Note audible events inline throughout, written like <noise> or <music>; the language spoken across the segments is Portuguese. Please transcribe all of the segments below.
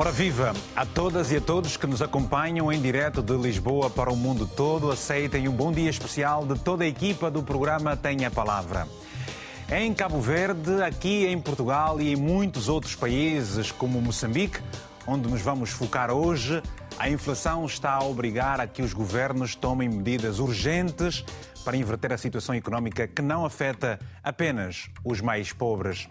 Ora viva a todas e a todos que nos acompanham em direto de Lisboa para o mundo todo. Aceitem um bom dia especial de toda a equipa do programa Tenha a Palavra. Em Cabo Verde, aqui em Portugal e em muitos outros países, como Moçambique, onde nos vamos focar hoje, a inflação está a obrigar a que os governos tomem medidas urgentes para inverter a situação económica que não afeta apenas os mais pobres.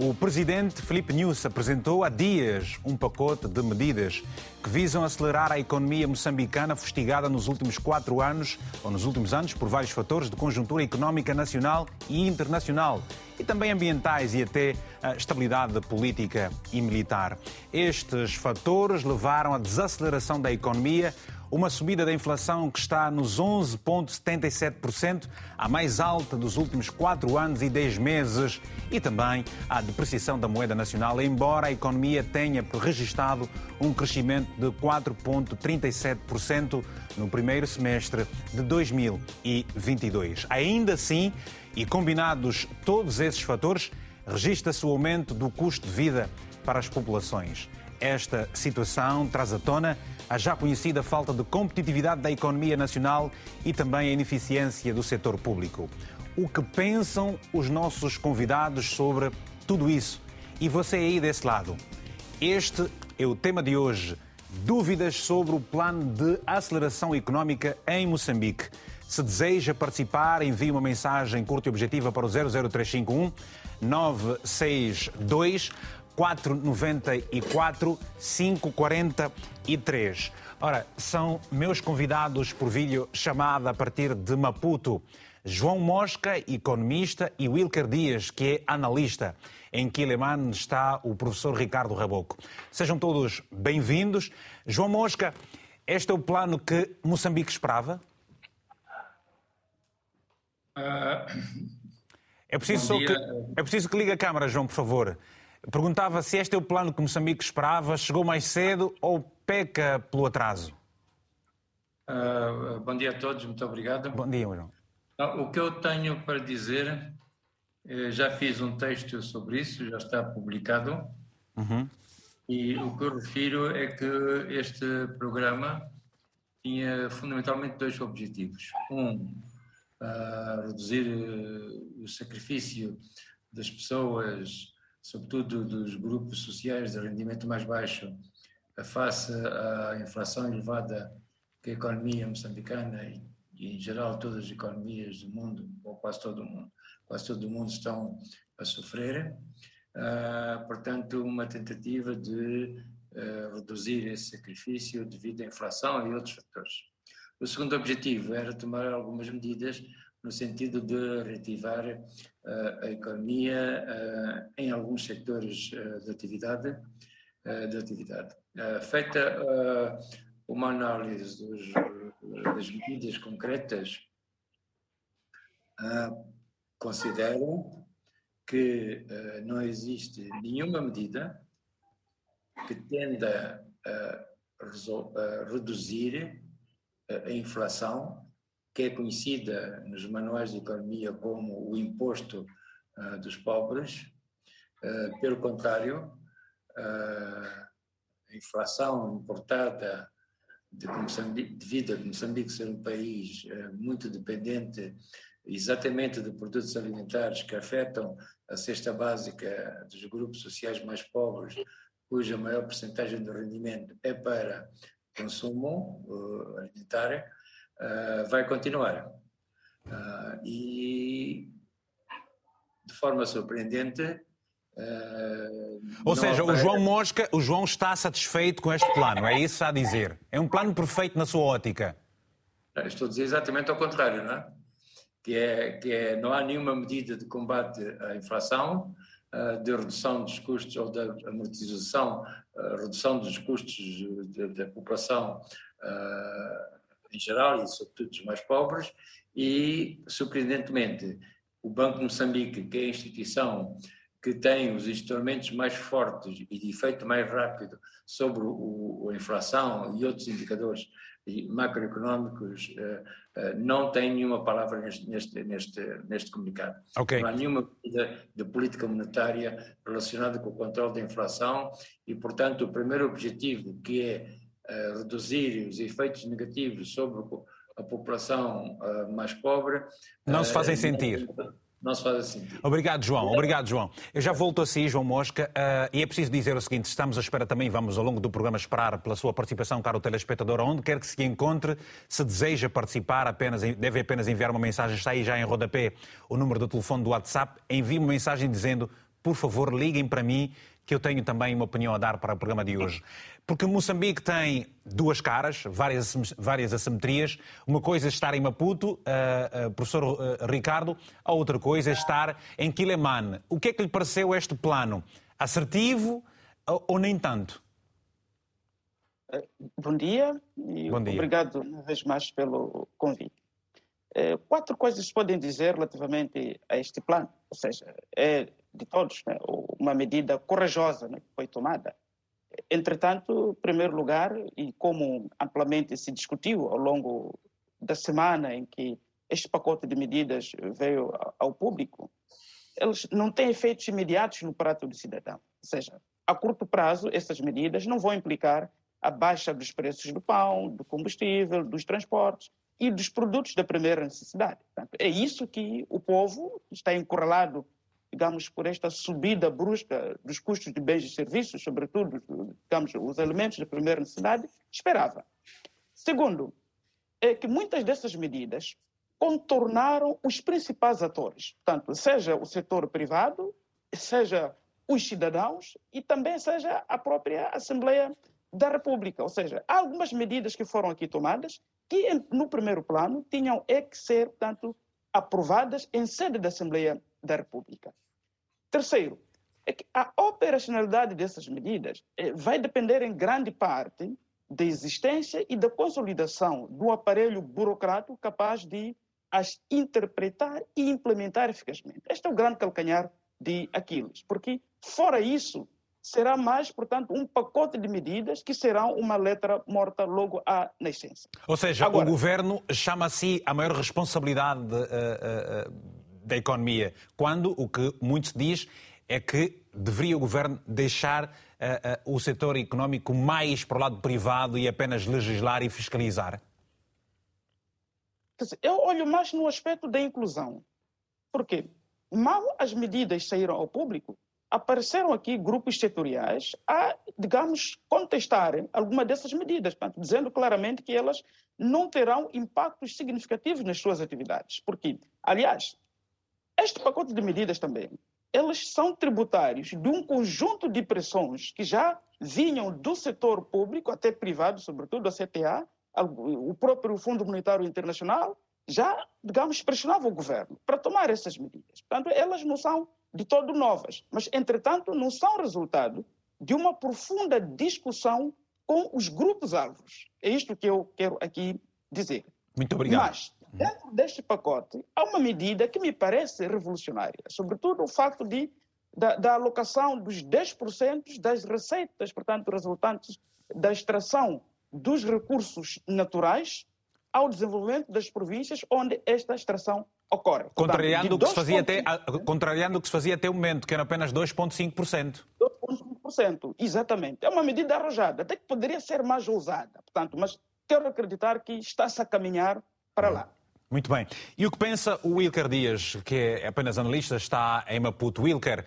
O presidente Felipe Nunes apresentou há dias um pacote de medidas que visam acelerar a economia moçambicana fustigada nos últimos quatro anos, ou nos últimos anos, por vários fatores de conjuntura económica nacional e internacional, e também ambientais e até a estabilidade política e militar. Estes fatores levaram à desaceleração da economia, uma subida da inflação que está nos 11,77%, a mais alta dos últimos quatro anos e dez meses, e também a depreciação da moeda nacional, embora a economia tenha registrado um crescimento de 4,37% no primeiro semestre de 2022. Ainda assim, e combinados todos esses fatores, registra-se o aumento do custo de vida para as populações. Esta situação traz à tona a já conhecida falta de competitividade da economia nacional e também a ineficiência do setor público. O que pensam os nossos convidados sobre tudo isso? E você aí desse lado? Este é o tema de hoje. Dúvidas sobre o plano de aceleração económica em Moçambique. Se deseja participar, envie uma mensagem curta e objetiva para o 00351 962 494 543. Ora, são meus convidados por vídeo chamada a partir de Maputo. João Mosca, economista, e Wilker Dias, que é analista. Em Quileman está o professor Ricardo Raboco. Sejam todos bem-vindos. João Mosca, este é o plano que Moçambique esperava? É preciso, que, é preciso que ligue a câmara, João, por favor. Perguntava se este é o plano que Moçambique esperava, chegou mais cedo ou peca pelo atraso? Uh, bom dia a todos, muito obrigado. Bom dia, João. O que eu tenho para dizer, eh, já fiz um texto sobre isso, já está publicado. Uhum. E o que eu refiro é que este programa tinha fundamentalmente dois objetivos. Um, uh, reduzir uh, o sacrifício das pessoas sobretudo dos grupos sociais de rendimento mais baixo, face à inflação elevada que a economia moçambicana e, e, em geral todas as economias do mundo, ou quase todo o mundo, quase todo o mundo estão a sofrer. Uh, portanto, uma tentativa de uh, reduzir esse sacrifício devido à inflação e outros fatores. O segundo objetivo era tomar algumas medidas no sentido de reativar a economia em alguns setores uh, de atividade. de atividade. feita uma análise dos, das medidas concretas, considero que não existe nenhuma medida que tenda a reduzir a inflação que é conhecida nos manuais de economia como o imposto uh, dos pobres. Uh, pelo contrário, uh, a inflação importada de Moçambique, devido a Moçambique ser um país muito dependente exatamente de produtos alimentares que afetam a cesta básica dos grupos sociais mais pobres, cuja maior porcentagem do rendimento é para consumo alimentar, uh, vai continuar. Uh, e, de forma surpreendente. Uh, Ou seja, o João Mosca, o João está satisfeito com este plano, é isso a dizer? É um plano perfeito na sua ótica? Estou a dizer exatamente ao contrário, não é? Que é, que é não há nenhuma medida de combate à inflação, de redução dos custos ou da amortização, redução dos custos da população em geral e sobretudo dos mais pobres, e, surpreendentemente, o Banco de Moçambique, que é a instituição que tem os instrumentos mais fortes e de efeito mais rápido sobre o, a inflação e outros indicadores macroeconómicos uh, uh, não tem nenhuma palavra neste, neste, neste, neste comunicado. Okay. Não há nenhuma medida de política monetária relacionada com o controle da inflação e, portanto, o primeiro objetivo, que é reduzir os efeitos negativos sobre a população mais pobre... Não se fazem sentir não se faz assim. Obrigado, João. Obrigado, João. Eu já volto a si, João Mosca, uh, e é preciso dizer o seguinte: estamos à espera também, vamos ao longo do programa esperar pela sua participação, caro telespectador, onde quer que se encontre, se deseja participar, apenas, deve apenas enviar uma mensagem, está aí já em rodapé o número do telefone do WhatsApp, envie uma mensagem dizendo, por favor, liguem para mim, que eu tenho também uma opinião a dar para o programa de hoje. Porque Moçambique tem duas caras, várias, várias assimetrias. Uma coisa é estar em Maputo, uh, uh, professor uh, Ricardo, a outra coisa é estar em Quilemane. O que é que lhe pareceu este plano? Assertivo ou, ou nem tanto? Bom dia e Bom dia. obrigado uma vez mais pelo convite. Quatro coisas se podem dizer relativamente a este plano, ou seja, é de todos né, uma medida corajosa né, que foi tomada Entretanto, em primeiro lugar, e como amplamente se discutiu ao longo da semana em que este pacote de medidas veio ao público, eles não têm efeitos imediatos no prato do cidadão. Ou seja, a curto prazo, essas medidas não vão implicar a baixa dos preços do pão, do combustível, dos transportes e dos produtos da primeira necessidade. Portanto, é isso que o povo está encurralado digamos, por esta subida brusca dos custos de bens e serviços, sobretudo, digamos, os elementos de primeira necessidade, esperava. Segundo, é que muitas dessas medidas contornaram os principais atores, tanto seja o setor privado, seja os cidadãos e também seja a própria Assembleia da República. Ou seja, há algumas medidas que foram aqui tomadas que, no primeiro plano, tinham é que ser, tanto aprovadas em sede da Assembleia da República. Terceiro, é que a operacionalidade dessas medidas eh, vai depender em grande parte da existência e da consolidação do aparelho burocrático capaz de as interpretar e implementar eficazmente. Este é o grande calcanhar de Aquiles, porque fora isso, será mais, portanto, um pacote de medidas que serão uma letra morta logo à nascença. Ou seja, Agora, o governo chama-se a maior responsabilidade uh, uh, da economia, quando o que muito se diz é que deveria o governo deixar uh, uh, o setor económico mais para o lado privado e apenas legislar e fiscalizar? Eu olho mais no aspecto da inclusão. Porque mal as medidas saíram ao público, apareceram aqui grupos setoriais a, digamos, contestarem alguma dessas medidas, portanto, dizendo claramente que elas não terão impactos significativos nas suas atividades. Porque, aliás, este pacote de medidas também, eles são tributários de um conjunto de pressões que já vinham do setor público até privado, sobretudo a CTA, o próprio Fundo Monetário Internacional, já, digamos, pressionava o governo para tomar essas medidas. Portanto, elas não são de todo novas, mas, entretanto, não são resultado de uma profunda discussão com os grupos-alvos. É isto que eu quero aqui dizer. Muito obrigado. Mas, Dentro deste pacote, há uma medida que me parece revolucionária, sobretudo o facto de, da, da alocação dos 10% das receitas, portanto, resultantes da extração dos recursos naturais ao desenvolvimento das províncias onde esta extração ocorre. Contrariando, o, que se fazia até, contrariando o que se fazia até o momento, que era apenas 2,5%. 2,5%, exatamente. É uma medida arrojada, até que poderia ser mais ousada, portanto, mas quero acreditar que está-se a caminhar para lá. Muito bem. E o que pensa o Wilker Dias, que é apenas analista, está em Maputo. Wilker,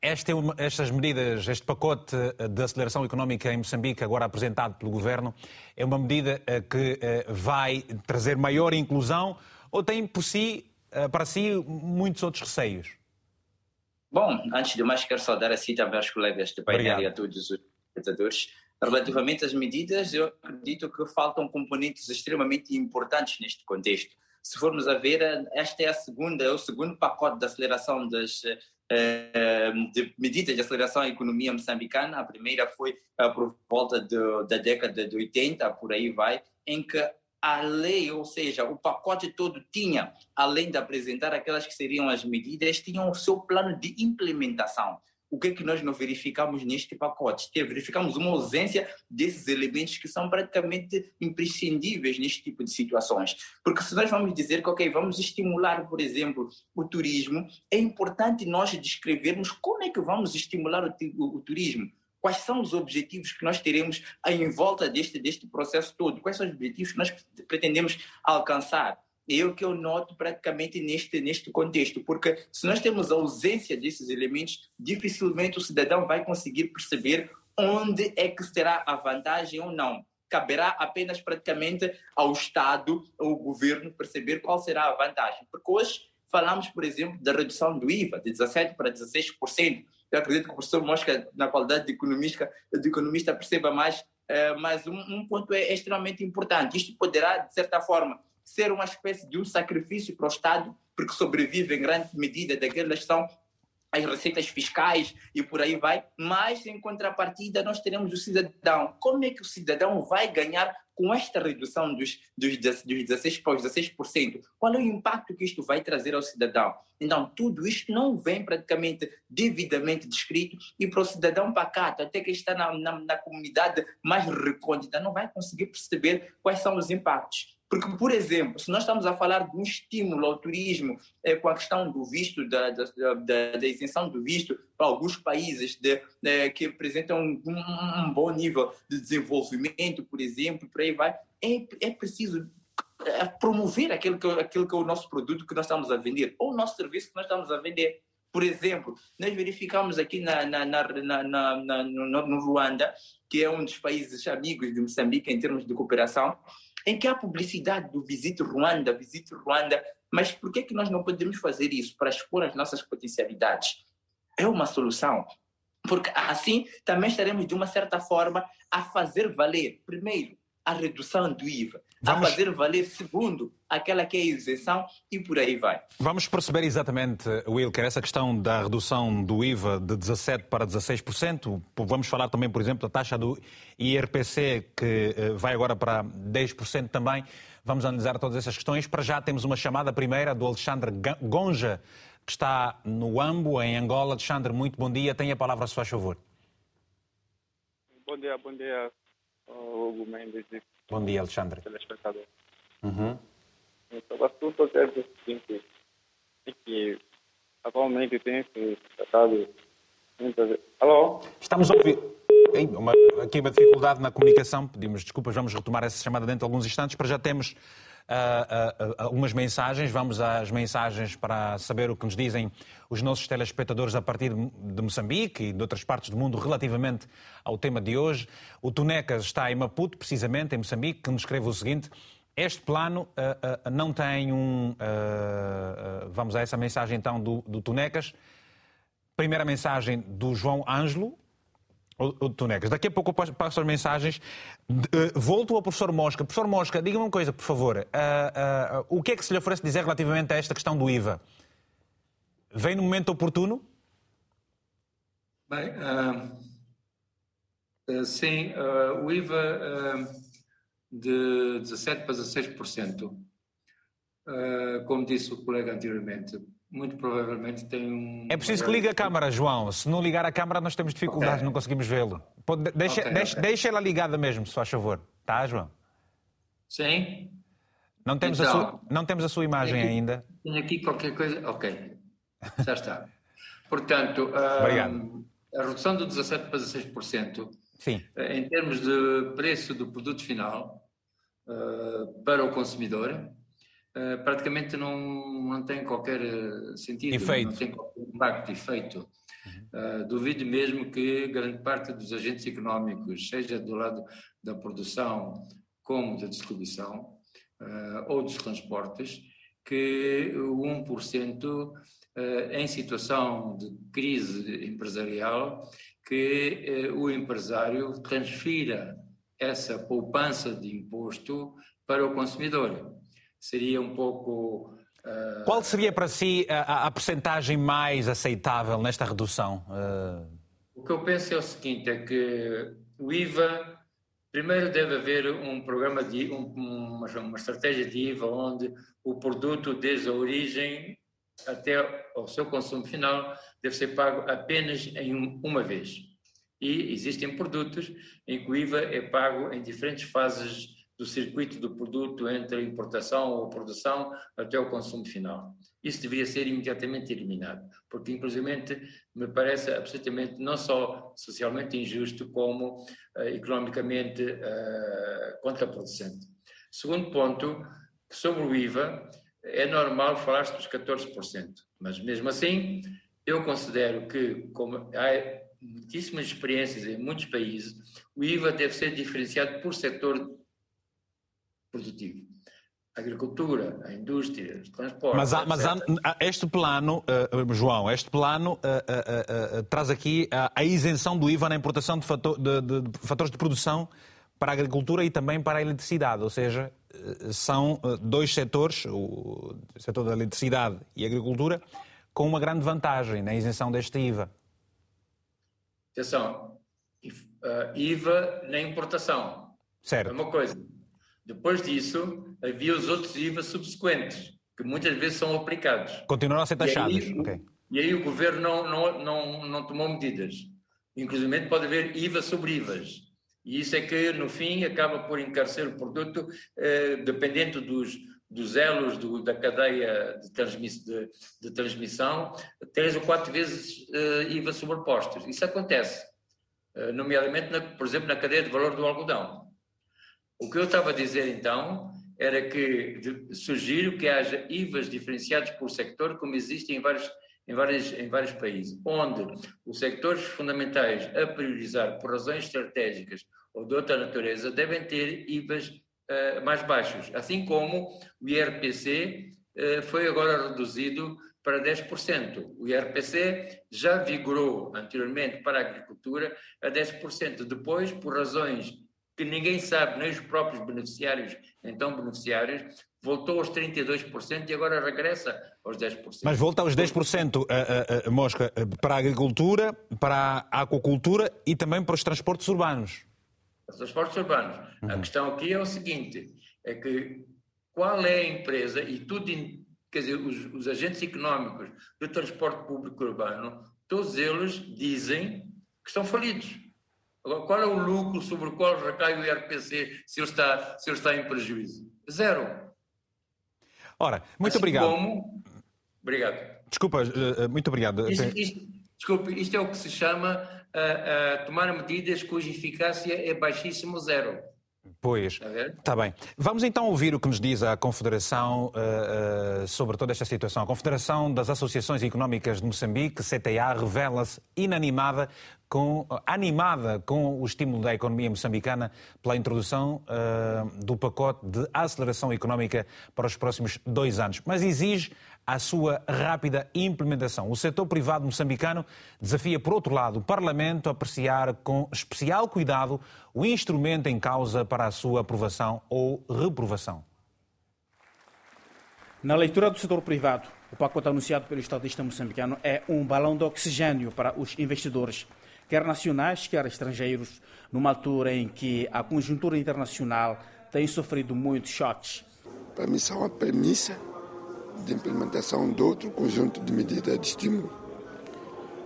é estas medidas, este pacote de aceleração económica em Moçambique, agora apresentado pelo Governo, é uma medida eh, que eh, vai trazer maior inclusão ou tem por si, eh, para si muitos outros receios? Bom, antes de mais, quero saudar assim também aos colegas de painel e a todos os espectadores. Relativamente às medidas, eu acredito que faltam componentes extremamente importantes neste contexto se formos a ver, esta é a segunda, é o segundo pacote de aceleração das eh, de medidas de aceleração da economia moçambicana. A primeira foi eh, por volta de, da década de 80, por aí vai, em que a lei, ou seja, o pacote todo tinha, além de apresentar aquelas que seriam as medidas, tinha o seu plano de implementação o que é que nós não verificamos neste pacote? Verificamos uma ausência desses elementos que são praticamente imprescindíveis neste tipo de situações. Porque se nós vamos dizer que, ok, vamos estimular, por exemplo, o turismo, é importante nós descrevermos como é que vamos estimular o, o, o turismo quais são os objetivos que nós teremos em volta deste, deste processo todo, quais são os objetivos que nós pretendemos alcançar é o que eu noto praticamente neste, neste contexto, porque se nós temos a ausência desses elementos, dificilmente o cidadão vai conseguir perceber onde é que será a vantagem ou não. Caberá apenas praticamente ao Estado, ao governo, perceber qual será a vantagem. Porque hoje falamos, por exemplo, da redução do IVA de 17% para 16%. Eu acredito que o professor Mosca, na qualidade de economista, de economista perceba mais, eh, mas um, um ponto é extremamente importante. Isto poderá, de certa forma, ser uma espécie de um sacrifício para o Estado, porque sobrevive em grande medida daquelas que são as receitas fiscais e por aí vai, mas em contrapartida nós teremos o cidadão. Como é que o cidadão vai ganhar com esta redução dos, dos, dos 16 para os 16%? Qual é o impacto que isto vai trazer ao cidadão? Então, tudo isto não vem praticamente devidamente descrito e para o cidadão pacato, até que está na, na, na comunidade mais recôndita, não vai conseguir perceber quais são os impactos. Porque, por exemplo, se nós estamos a falar de um estímulo ao turismo é, com a questão do visto, da, da, da, da isenção do visto para alguns países de, é, que apresentam um, um, bom nível de desenvolvimento, por exemplo, por aí vai, é, é preciso é, promover aquilo que, aquilo que é o nosso produto que nós estamos a vender, ou o nosso serviço que nós estamos a vender. Por exemplo, nós verificamos aqui na, na, na, na no, no Ruanda, que é um dos países amigos de Moçambique em termos de cooperação, em que há publicidade do Visite Ruanda, Visite Ruanda, mas por que, que nós não podemos fazer isso para expor as nossas potencialidades? É uma solução, porque assim também estaremos, de uma certa forma, a fazer valer, primeiro, a redução do IVA, Vamos... a fazer valer, segundo, aquela que é a isenção e por aí vai. Vamos perceber exatamente, Wilker, essa questão da redução do IVA de 17% para 16%. Vamos falar também, por exemplo, da taxa do IRPC, que eh, vai agora para 10% também. Vamos analisar todas essas questões. Para já temos uma chamada primeira do Alexandre Gonja, que está no Ambo, em Angola. Alexandre, muito bom dia. Tenha a palavra, se faz favor. Bom dia, bom dia. Hugo Mendes. Bom dia, Alexandre. Telespectador. Uhum. Então, o assunto é o seguinte, é que atualmente tem se tratado muitas. Alô? Estamos a ouvir... Uma, aqui uma dificuldade na comunicação, pedimos desculpas, vamos retomar essa chamada dentro de alguns instantes, para já temos uh, uh, algumas mensagens. Vamos às mensagens para saber o que nos dizem os nossos telespectadores a partir de Moçambique e de outras partes do mundo relativamente ao tema de hoje. O Tunecas está em Maputo, precisamente, em Moçambique, que nos escreve o seguinte. Este plano uh, não tem um. vamos a essa mensagem então do, do Tunecas. Primeira mensagem do João Ângelo, o, Tunecas, daqui a pouco eu passo as mensagens. Uh, volto ao professor Mosca. Professor Mosca, diga-me uma coisa, por favor. Uh, uh, o que é que se lhe oferece dizer relativamente a esta questão do IVA? Vem no momento oportuno? Bem, sim, o IVA de 17% para 16%, como disse o colega anteriormente, muito provavelmente tem um. É preciso que ligue a câmara, João. Se não ligar a câmara, nós temos dificuldades, okay. não conseguimos vê-lo. Deixa, okay, deixa, okay. deixa ela ligada mesmo, se faz favor. Tá, João? Sim. Não temos, então, a, sua, não temos a sua imagem aqui, ainda. Tem aqui qualquer coisa. Ok. Já está. Portanto, um, a redução do 17% para 16%, Sim. Eh, em termos de preço do produto final uh, para o consumidor, praticamente não, não tem qualquer eh, sentido, efeito. não tem qualquer impacto, efeito. Uh, duvido mesmo que grande parte dos agentes económicos, seja do lado da produção como da distribuição ou dos transportes, que o 1% uh, em situação de crise empresarial, que o empresário transfira essa poupança de imposto para o consumidor seria um pouco. Uh... Qual seria para si a, a percentagem mais aceitável nesta redução? Uh... O que eu penso é o seguinte: é que o IVA Primeiro deve haver um programa de um, uma, uma estratégia de IVA onde o produto desde a origem até o seu consumo final deve ser pago apenas em uma vez. E existem produtos em que o IVA é pago em diferentes fases do circuito do produto entre a importação ou produção até o consumo final. Isso deveria ser imediatamente eliminado, porque inclusivamente me parece absolutamente não só socialmente injusto como uh, economicamente uh, contraproducente. Segundo ponto, sobre o IVA, é normal falar dos 14%, mas mesmo assim eu considero que, como há muitíssimas experiências em muitos países, o IVA deve ser diferenciado por setor produtivo. A agricultura, a indústria, o transporte. Mas, há, mas há, este plano, uh, João, este plano uh, uh, traz aqui a isenção do IVA na importação de, fator, de, de, de, fatores de produção para a agricultura e também para a eletricidade, ou seja, são dois setores, o setor da eletricidade e a agricultura, com uma grande vantagem na isenção deste IVA. Atenção, IVA na importação. Certo. É uma coisa. Depois disso, havia os outros IVA subsequentes, que muitas vezes são aplicados. Continuam a ser taxados. E aí, okay. e aí o governo não, não, não, não tomou medidas. Inclusive pode haver IVA sobre IVAs. E isso é que, no fim, acaba por encarecer o produto, eh, dependendo dos, dos elos do, da cadeia de, transmiss, de, de, transmissão, três ou quatro vezes eh, IVA sobrepostos. Isso acontece, eh, nomeadamente, na, por exemplo, na cadeia de valor do algodão. O que eu estava a dizer então era que sugiro que haja IVAs diferenciados por sector, como existem em vários, em vários, em vários países, onde os sectores fundamentais a priorizar por razões estratégicas ou de outra natureza devem ter IVAs uh, mais baixos, assim como o IRPC uh, foi agora reduzido para 10%. O IRPC já vigorou anteriormente para a agricultura a 10%. Depois, por razões que ninguém sabe, nem os próprios beneficiários, então beneficiários, voltou aos 32% e agora regressa aos 10%. Mas volta aos 10%, a, a, a, Mosca, para a agricultura, para a aquacultura e também para os transportes urbanos. Os transportes urbanos. Uhum. A questão aqui é o seguinte, é que qual é a empresa, e tudo, quer dizer, os, os agentes económicos do transporte público urbano, todos eles dizem que estão falidos. Agora, qual é o lucro sobre o qual recai o IRPC se ele está, se ele está em prejuízo? Zero. Ora, muito assim obrigado. Como... Obrigado. Desculpa, eh, eh, muito obrigado. Isto, isto, desculpe, isto é o que se chama uh, uh, tomar medidas cuja eficácia é baixíssimo zero. Pois, está bem. Vamos então ouvir o que nos diz a Confederação uh, uh, sobre toda esta situação. A Confederação das Associações Económicas de Moçambique, CTA, revela-se inanimada com, animada com o estímulo da economia moçambicana pela introdução uh, do pacote de aceleração económica para os próximos dois anos, mas exige a sua rápida implementação. O setor privado moçambicano desafia, por outro lado, o Parlamento a apreciar com especial cuidado o instrumento em causa para a sua aprovação ou reprovação. Na leitura do setor privado, o pacote anunciado pelo estadista moçambicano é um balão de oxigênio para os investidores, quer nacionais, quer estrangeiros, numa altura em que a conjuntura internacional tem sofrido muitos choques. Para mim, são a premissa de implementação de outro conjunto de medidas de estímulo.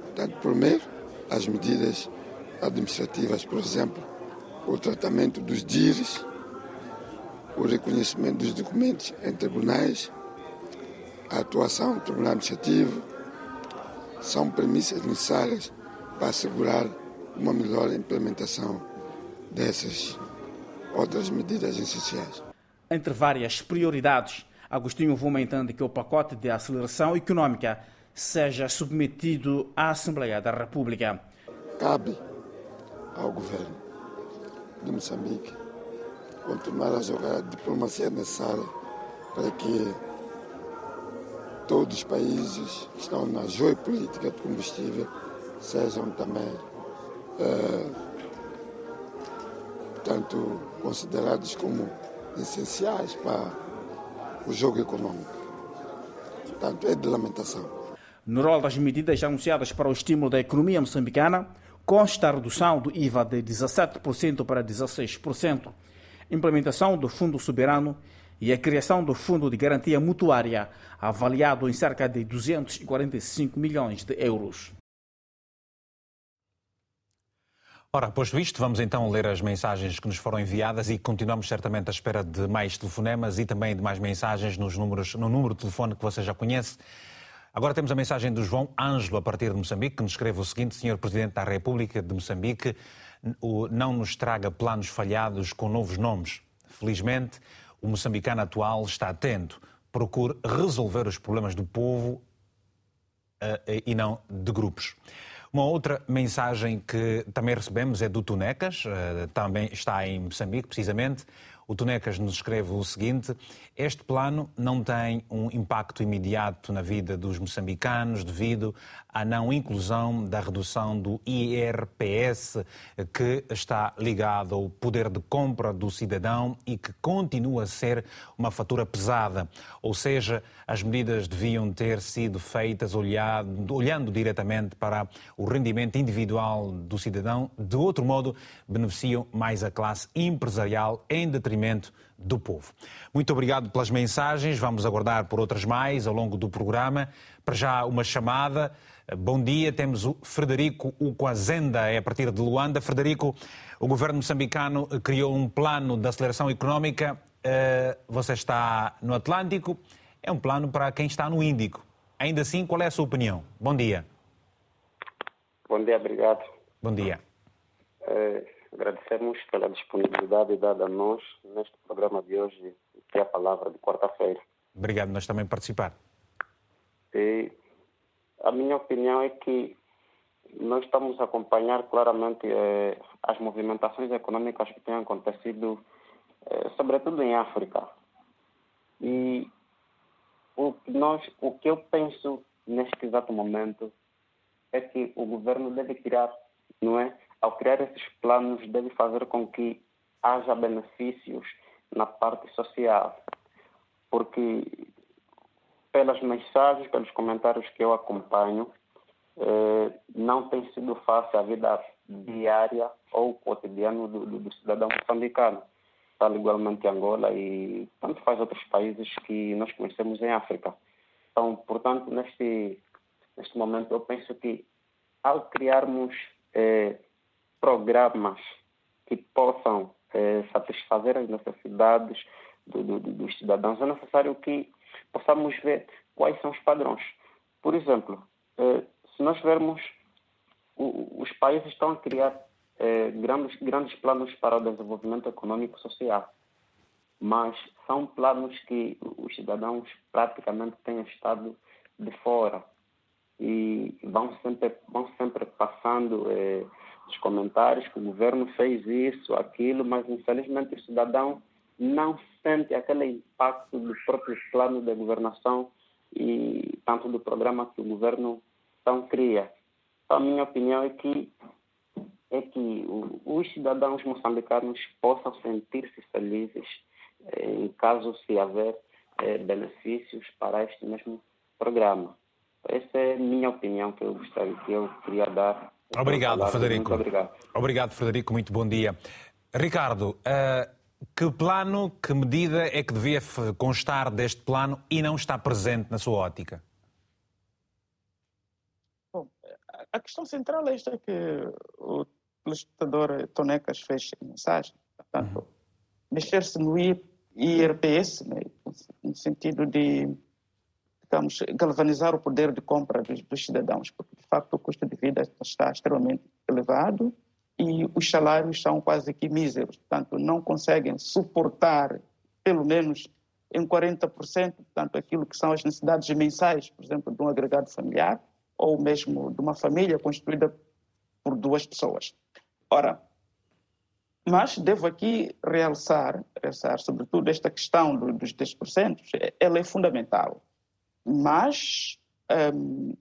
Portanto, primeiro, as medidas administrativas, por exemplo, o tratamento dos DIRs, o reconhecimento dos documentos em tribunais, a atuação do Tribunal Administrativo, são premissas necessárias para assegurar uma melhor implementação dessas outras medidas essenciais. Entre várias prioridades, Agostinho Vuma entende que o pacote de aceleração econômica seja submetido à Assembleia da República. Cabe ao governo de Moçambique continuar a jogar a diplomacia necessária para que todos os países que estão na geopolítica de combustível sejam também, eh, portanto, considerados como essenciais para o jogo econômico. Portanto, é de lamentação. No rol das medidas anunciadas para o estímulo da economia moçambicana, consta a redução do IVA de 17% para 16%, implementação do Fundo Soberano e a criação do Fundo de Garantia Mutuária, avaliado em cerca de 245 milhões de euros. Ora, posto isto, vamos então ler as mensagens que nos foram enviadas e continuamos certamente à espera de mais telefonemas e também de mais mensagens nos números, no número de telefone que você já conhece. Agora temos a mensagem do João Ângelo, a partir de Moçambique, que nos escreve o seguinte: Senhor Presidente da República de Moçambique, não nos traga planos falhados com novos nomes. Felizmente, o moçambicano atual está atento. Procure resolver os problemas do povo uh, e não de grupos. Uma outra mensagem que também recebemos é do Tunecas, eh, também está em Moçambique, precisamente. O Tunecas nos escreve o seguinte: Este plano não tem um impacto imediato na vida dos moçambicanos devido à não inclusão da redução do IRPS, que está ligado ao poder de compra do cidadão e que continua a ser uma fatura pesada. Ou seja, as medidas deviam ter sido feitas olhando, olhando diretamente para o rendimento individual do cidadão. De outro modo, beneficiam mais a classe empresarial em detrimento do povo. Muito obrigado pelas mensagens. Vamos aguardar por outras mais ao longo do programa. Para já, uma chamada. Bom dia, temos o Frederico Uquazenda, é a partir de Luanda. Frederico, o governo moçambicano criou um plano de aceleração económica. Eh, você está no Atlântico, é um plano para quem está no Índico. Ainda assim, qual é a sua opinião? Bom dia. Bom dia, obrigado. Bom dia. É Agradecemos pela disponibilidade dada a nós neste programa de hoje, que é a palavra de quarta-feira. Obrigado, nós também participar. E a minha opinião é que nós estamos a acompanhar claramente eh, as movimentações econômicas que têm acontecido, eh, sobretudo em África. E o que, nós, o que eu penso neste exato momento é que o governo deve criar, não é, ao criar esses planos, deve fazer com que haja benefícios na parte social. Porque, pelas mensagens, pelos comentários que eu acompanho, eh, não tem sido fácil a vida diária ou cotidiano do, do, do cidadão moçambicano, tal igualmente Angola e tanto faz outros países que nós conhecemos em África. Então, portanto, neste, neste momento, eu penso que ao criarmos eh, programas que possam eh, satisfazer as necessidades do, do, dos cidadãos, é necessário que possamos ver quais são os padrões. Por exemplo, eh, se nós vermos, os países estão a criar eh, grandes, grandes planos para o desenvolvimento econômico e social, mas são planos que os cidadãos praticamente têm estado de fora e vão sempre, vão sempre passando eh, os comentários que o governo fez isso, aquilo, mas infelizmente o cidadão não sente aquele impacto do próprio plano de governação e tanto do programa que o governo então cria. Então, a minha opinião é que é que os cidadãos moçambicanos possam sentir-se felizes eh, em caso se haver eh, benefícios para este mesmo programa. Essa é a minha opinião que eu gostaria, que eu queria dar. Obrigado, Frederico. Muito obrigado. Obrigado, Frederico. Muito bom dia. Ricardo, uh, que plano, que medida é que devia constar deste plano e não está presente na sua ótica? Bom, a questão central é esta que o telespectador Tonecas fez em mensagem. Portanto, uhum. mexer-se no IRPS, né, no sentido de digamos, galvanizar o poder de compra dos, dos, cidadãos, porque de facto o custo de vida está extremamente elevado e os salários são quase que míseros, portanto não conseguem suportar pelo menos em 40%, portanto aquilo que são as necessidades mensais, por exemplo, de um agregado familiar ou mesmo de uma família constituída por duas pessoas. Ora, mas devo aqui realçar, realçar sobretudo esta questão dos 10%, ela é fundamental mas um,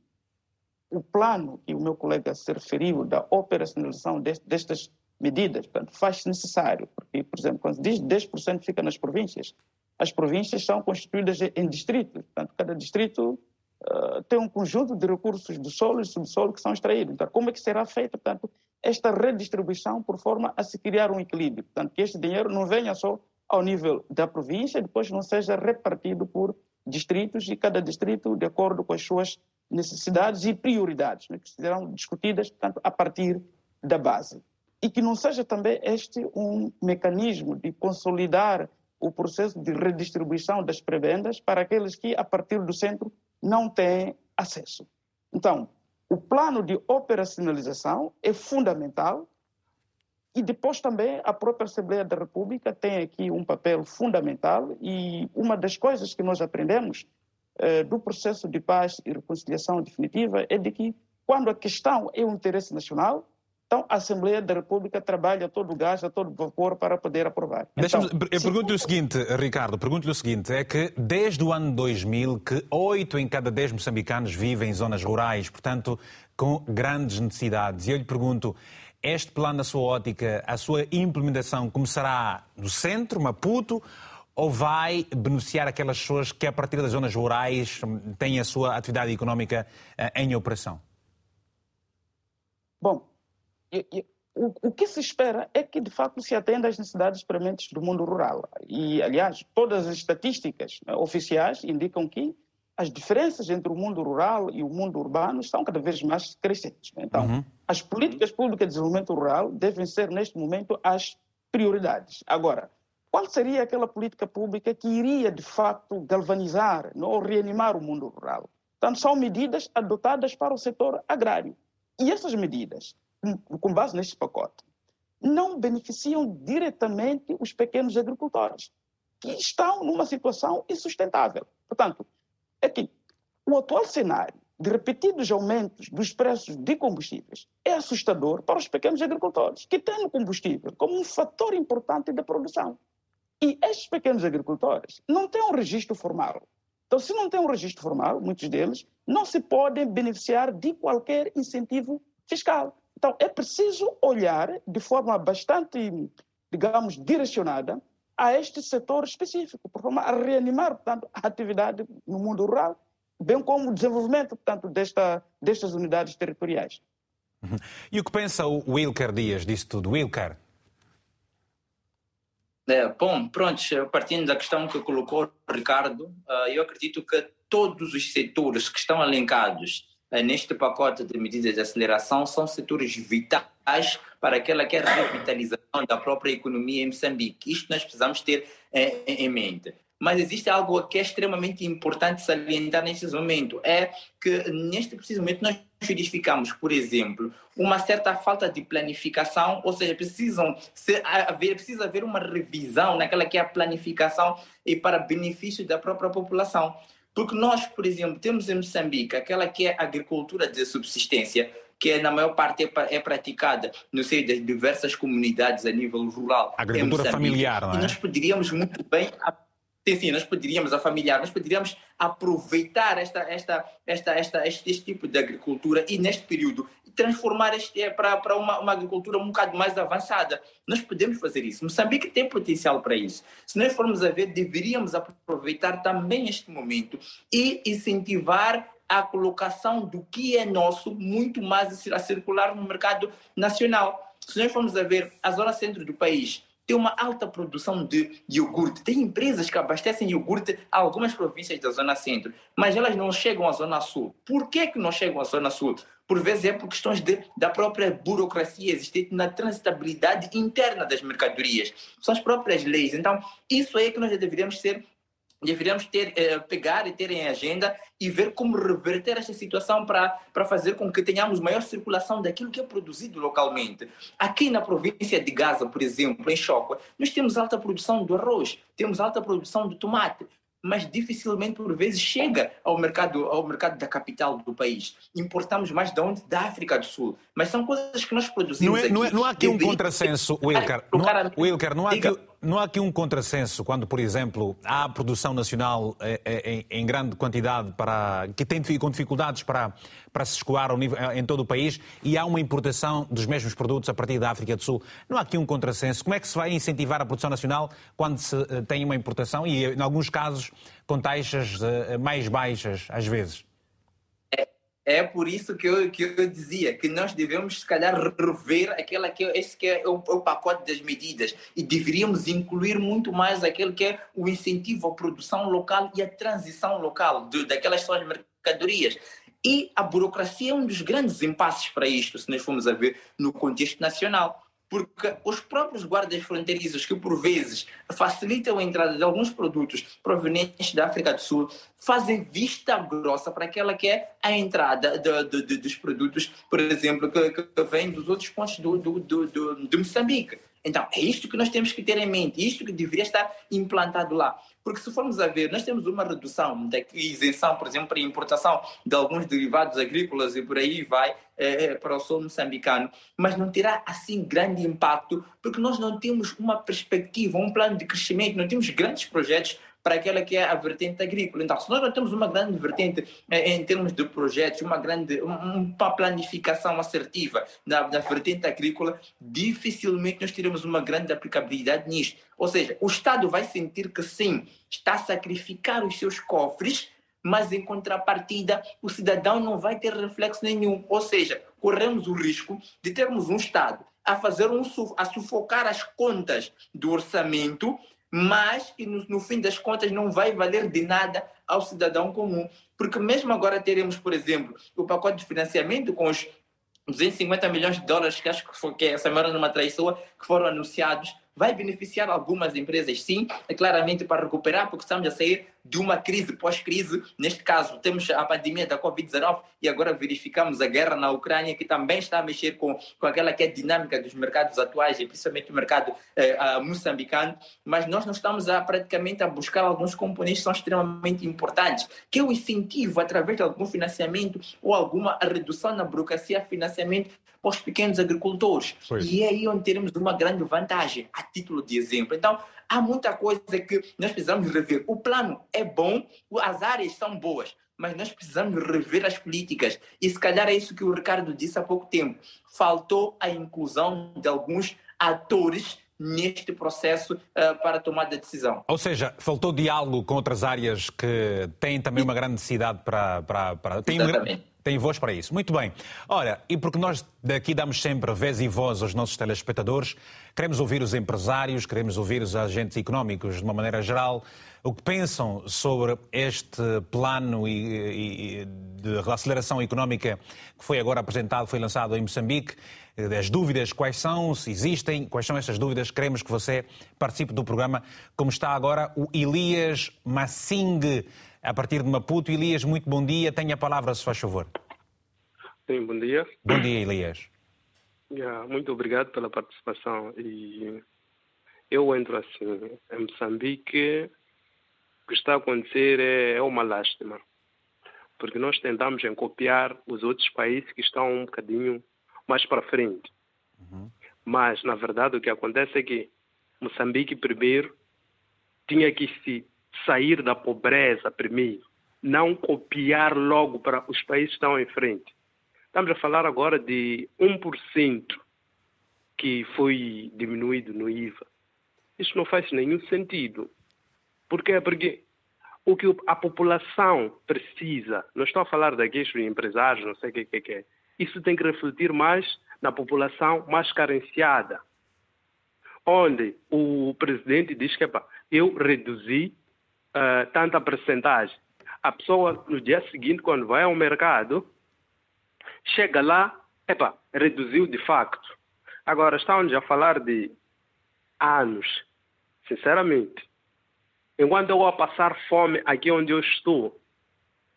o plano que o meu colega se referiu da operacionalização destas medidas, portanto, faz necessário, porque, por exemplo, quando diz 10% fica nas províncias, as províncias são constituídas em distritos, portanto, cada distrito uh, tem um conjunto de recursos do solo e subsolo que são extraídos. Então, como é que será feita, portanto, esta redistribuição por forma a se criar um equilíbrio. Portanto, que este dinheiro não venha só ao nível da província, depois não seja repartido por distritos e cada distrito de acordo com as suas necessidades e prioridades, né, que serão discutidas, portanto, a partir da base. E que não seja também este um mecanismo de consolidar o processo de redistribuição das prebendas para aqueles que, a partir do centro, não têm acesso. Então, o plano de operacionalização é fundamental e depois também a própria Assembleia da República tem aqui um papel fundamental e uma das coisas que nós aprendemos do processo de paz e reconciliação definitiva é de que quando a questão é um interesse nacional, então, a Assembleia da República trabalha a todo gás, a todo vapor para poder aprovar. Então, eu pergunto-lhe o seguinte, Ricardo, pergunto-lhe o seguinte, é que desde o ano 2000 que oito em cada dez moçambicanos vivem em zonas rurais, portanto, com grandes necessidades. E eu lhe pergunto, este plano, na sua ótica, a sua implementação começará no centro, Maputo, ou vai beneficiar aquelas pessoas que, a partir das zonas rurais, têm a sua atividade económica eh, em operação? Bom, o, o que se espera é que, de facto, se atenda às necessidades prementes do mundo rural. E, aliás, todas as estatísticas né, oficiais indicam que as diferenças entre o mundo rural e o mundo urbano estão cada vez mais crescentes. Né. Então, uhum. as políticas públicas de desenvolvimento rural devem ser, neste momento, as prioridades. Agora, qual seria aquela política pública que iria, de facto, galvanizar não, ou reanimar o mundo rural? Portanto, são medidas adotadas para o setor agrário. E essas medidas com base neste pacote, não beneficiam diretamente os pequenos agricultores, que estão numa situação insustentável. Portanto, que o atual cenário de repetidos aumentos dos preços de combustíveis é assustador para os pequenos agricultores, que têm o combustível como um fator importante da produção. E estes pequenos agricultores não têm um registro formal. Então, se não têm um registro formal, muitos deles não se podem beneficiar de qualquer incentivo fiscal. Então, é preciso olhar de forma bastante, digamos, direcionada a este setor específico, por forma a reanimar, portanto, a atividade no mundo rural, bem como o desenvolvimento, portanto, desta, destas unidades territoriais. <laughs> E o que pensa o Wilker Dias disso tudo? Wilker? É, bom, pronto, partindo da questão que colocou o Ricardo, ah, eu acredito que todos os setores que estão elencados eh, neste pacote de medidas de aceleração são setores vitais para aquela que é a revitalização da própria economia em Moçambique. Isto nós precisamos ter em mente. Mas existe algo que é extremamente importante salientar neste momento, é que neste preciso momento nós verificamos, por exemplo, uma certa falta de planificação, ou seja, precisam ser, haver, precisa haver uma revisão naquela que é a planificação e para benefício da própria população. Porque nós, por exemplo, temos em Moçambique aquela que é a agricultura de subsistência, que é, na maior parte é, é praticada no seio das diversas comunidades a nível rural. Agricultura familiar, não é? E nós poderíamos muito bem Sim, sim, nós poderíamos, a familiar, nós poderíamos aproveitar esta, esta, esta, esta, este, este tipo de agricultura e neste período transformar este para, para uma, uma agricultura um bocado mais avançada. Nós podemos fazer isso. Moçambique tem potencial para isso. Se nós formos a ver, deveríamos aproveitar também este momento e incentivar a colocação do que é nosso muito mais a circular no mercado nacional. Se nós formos a ver a zona centro do país, tem uma alta produção de iogurte. Tem empresas que abastecem iogurte a algumas províncias da Zona Centro, mas elas não chegam à Zona Sul. Por que, que não chegam à Zona Sul? Por vezes é por questões de, da própria burocracia existente na transitabilidade interna das mercadorias. São as próprias leis. Então, isso é que nós deveríamos ser deveríamos ter, eh, pegar e ter em agenda e ver como reverter esta situação para, fazer com que tenhamos maior circulação daquilo que é produzido localmente. Aqui na província de Gaza, por exemplo, em Choco, nós temos alta produção do arroz, temos alta produção do tomate, mas dificilmente por vezes chega ao mercado ao mercado da capital do país. Importamos mais de onde? Da África do Sul. Mas são coisas que nós produzimos não é, aqui. Não, é, não há aqui um contrassenso, Wilker. Não, Wilker, não há aqui não há aqui um contrassenso quando, por exemplo, há produção nacional eh, eh, em, grande quantidade para, que tem com dificuldades para, para se escoar em todo o país e há uma importação dos mesmos produtos a partir da África do Sul. Não há aqui um contrassenso. Como é que se vai incentivar a produção nacional quando se eh, tem uma importação e, em alguns casos, com taxas mais baixas, às vezes? É, por isso que eu, que eu dizia que nós devemos, se calhar, rever aquela que é, esse que é o, o, pacote das medidas e deveríamos incluir muito mais aquele que é o incentivo à produção local e à transição local de, daquelas suas mercadorias. E a burocracia é um dos grandes impasses para isto, se nós formos a ver no contexto nacional porque os próprios guardas fronteiriços, que por vezes facilitam a entrada de alguns produtos provenientes da África do Sul, fazem vista grossa para aquela que é a entrada de, de, de, dos produtos, por exemplo, que, que vêm dos outros pontos do, do, do, do, de Moçambique. Então, é isto que nós temos que ter em mente, isto que deveria estar implantado lá. Porque se formos a ver, nós temos uma redução da isenção, por exemplo, para importação de alguns derivados agrícolas e por aí vai é, para o sul moçambicano, mas não terá assim grande impacto, porque nós não temos uma perspectiva, um plano de crescimento, não temos grandes projetos para aquela que é a vertente agrícola. Então, se nós não temos uma grande vertente eh, em termos de projetos, uma grande uma planificação assertiva na, na vertente agrícola, dificilmente nós teremos uma grande aplicabilidade nisto. Ou seja, o Estado vai sentir que sim, está a sacrificar os seus cofres, mas em contrapartida o cidadão não vai ter reflexo nenhum. Ou seja, corremos o risco de termos um Estado a fazer um a sufocar as contas do orçamento mas que no, no, fim das contas não vai valer de nada ao cidadão comum. Porque mesmo agora teremos, por exemplo, o pacote de financiamento com os 250 milhões de dólares que acho que, foi, que essa semana numa traiçoa que foram anunciados vai beneficiar algumas empresas, sim, é claramente para recuperar, porque estamos a sair de uma crise pós-crise. Neste caso, temos a pandemia da Covid-19 e agora verificamos a guerra na Ucrânia, que também está a mexer com, com aquela que é a dinâmica dos mercados atuais, e principalmente o mercado eh, moçambicano. Mas nós não estamos a, praticamente a buscar alguns componentes que são extremamente importantes, que é o incentivo através de algum financiamento ou alguma redução na burocracia financiamento para os pequenos agricultores. Pois. E é aí onde teremos uma grande vantagem, a título de exemplo. Então, há muita coisa que nós precisamos rever. O plano é bom, as áreas são boas, mas nós precisamos rever as políticas. E se calhar é isso que o Ricardo disse há pouco tempo. Faltou a inclusão de alguns atores neste processo uh, para tomar de decisão. Ou seja, faltou diálogo com outras áreas que têm também uma grande necessidade para... para, para... Um tem voz para isso. Muito bem. Ora, e porque nós daqui damos sempre vez e voz aos nossos telespectadores, queremos ouvir os empresários, queremos ouvir os agentes económicos de uma maneira geral, o que pensam sobre este plano e, e, de aceleração económica que foi agora apresentado, foi lançado em Moçambique. As dúvidas, quais são, se existem, quais são essas dúvidas? Queremos que você participe do programa, como está agora o Elias Massing a partir de Maputo. Elias, muito bom dia. Tenha a palavra, se faz favor. Sim, bom dia. Bom dia, Elias. Yeah, muito obrigado pela participação. E eu entro assim, em Moçambique, o que está a acontecer é, é uma lástima. Porque nós tentamos em copiar os outros países que estão um bocadinho mais para frente. Uhum. Mas, na verdade, o que acontece é que Moçambique, primeiro, tinha que se sair da pobreza primeiro, não copiar logo para os países que estão em frente. Estamos a falar agora de 1% que foi diminuído no IVA. Isso não faz nenhum sentido. Por quê? Porque o que a população precisa, não estou a falar daqueles empresários, não sei o que, que, que é, isso tem que refletir mais na população mais carenciada, onde o presidente diz que eu reduzi uh, tanta percentagem. A pessoa, no dia seguinte, quando vai ao mercado, chega lá, epa, reduziu de facto. Agora, estamos a falar de anos. Sinceramente, enquanto eu vou passar fome aqui onde eu estou,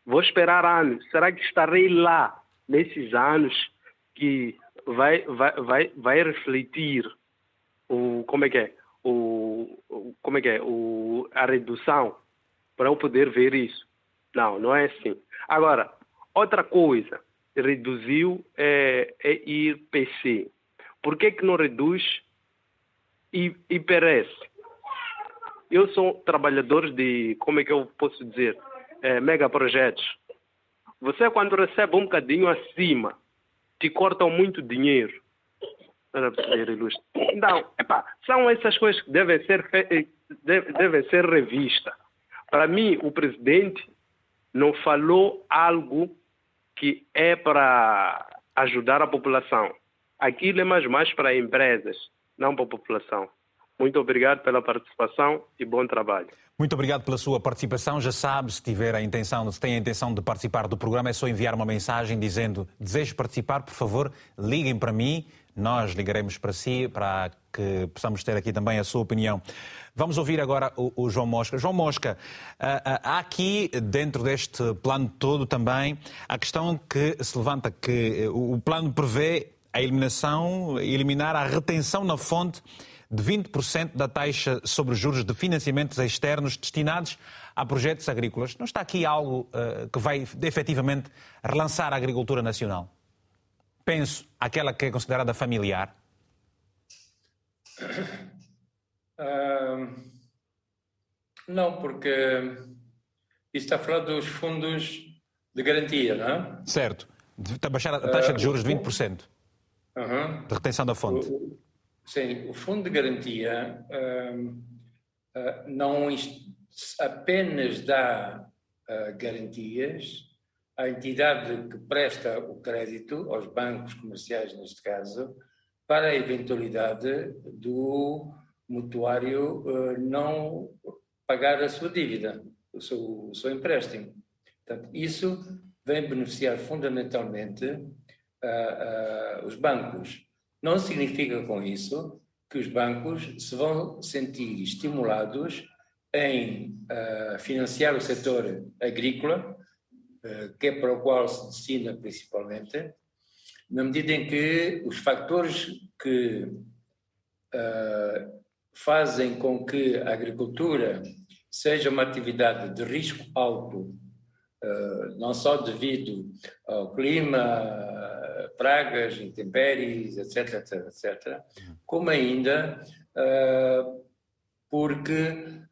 vou esperar anos. Será que estarei lá nesses anos que vai, vai, vai, vai refletir o, como é que é, o, como é que é, o, a redução para eu poder ver isso. Não, não é assim. Agora, outra coisa, reduziu é, é IPC. Por que, que não reduz IPRS? Eu sou trabalhador de, como é que eu posso dizer, é, megaprojetos. Você, quando recebe um bocadinho acima, te cortam muito dinheiro. Então, epa, são essas coisas que devem ser, devem ser revistas. Para mim, o presidente não falou algo que é para ajudar a população. Aquilo é mais mais para empresas, não para a população. Muito obrigado pela participação e bom trabalho. Muito obrigado pela sua participação. Já sabe, se tiver a intenção, se tem a intenção de participar do programa, é só enviar uma mensagem dizendo desejo participar, por favor, liguem para mim, nós ligaremos para si para que possamos ter aqui também a sua opinião. Vamos ouvir agora o, o João Mosca. João Mosca, ah, ah, há aqui dentro deste plano todo também a questão que se levanta que o plano prevê a eliminação, eliminar a retenção na fonte de 20% da taxa sobre juros de financiamentos externos destinados a projetos agrícolas. Não está aqui algo uh, que vai efetivamente relançar a agricultura nacional? Penso, aquela que é considerada familiar. Uh, não, porque está a falar dos fundos de garantia, não é? Certo. Está a baixar a taxa de juros de 20%. Uhum. De retenção da fonte. Sim, o Fundo de Garantia uh, uh, não apenas dá uh, garantias à entidade que presta o crédito, aos bancos comerciais neste caso, para a eventualidade do mutuário não pagar a sua dívida, o seu, o seu empréstimo. Portanto, isso vem beneficiar fundamentalmente os bancos não significa com isso que os bancos se vão sentir estimulados em uh, financiar o setor agrícola, uh, que é para o qual se destina principalmente, na medida em que os fatores que uh, fazem com que a agricultura seja uma atividade de risco alto, não só devido ao clima, pragas, intempéries, etc, etc, etc, como ainda uh, porque uh,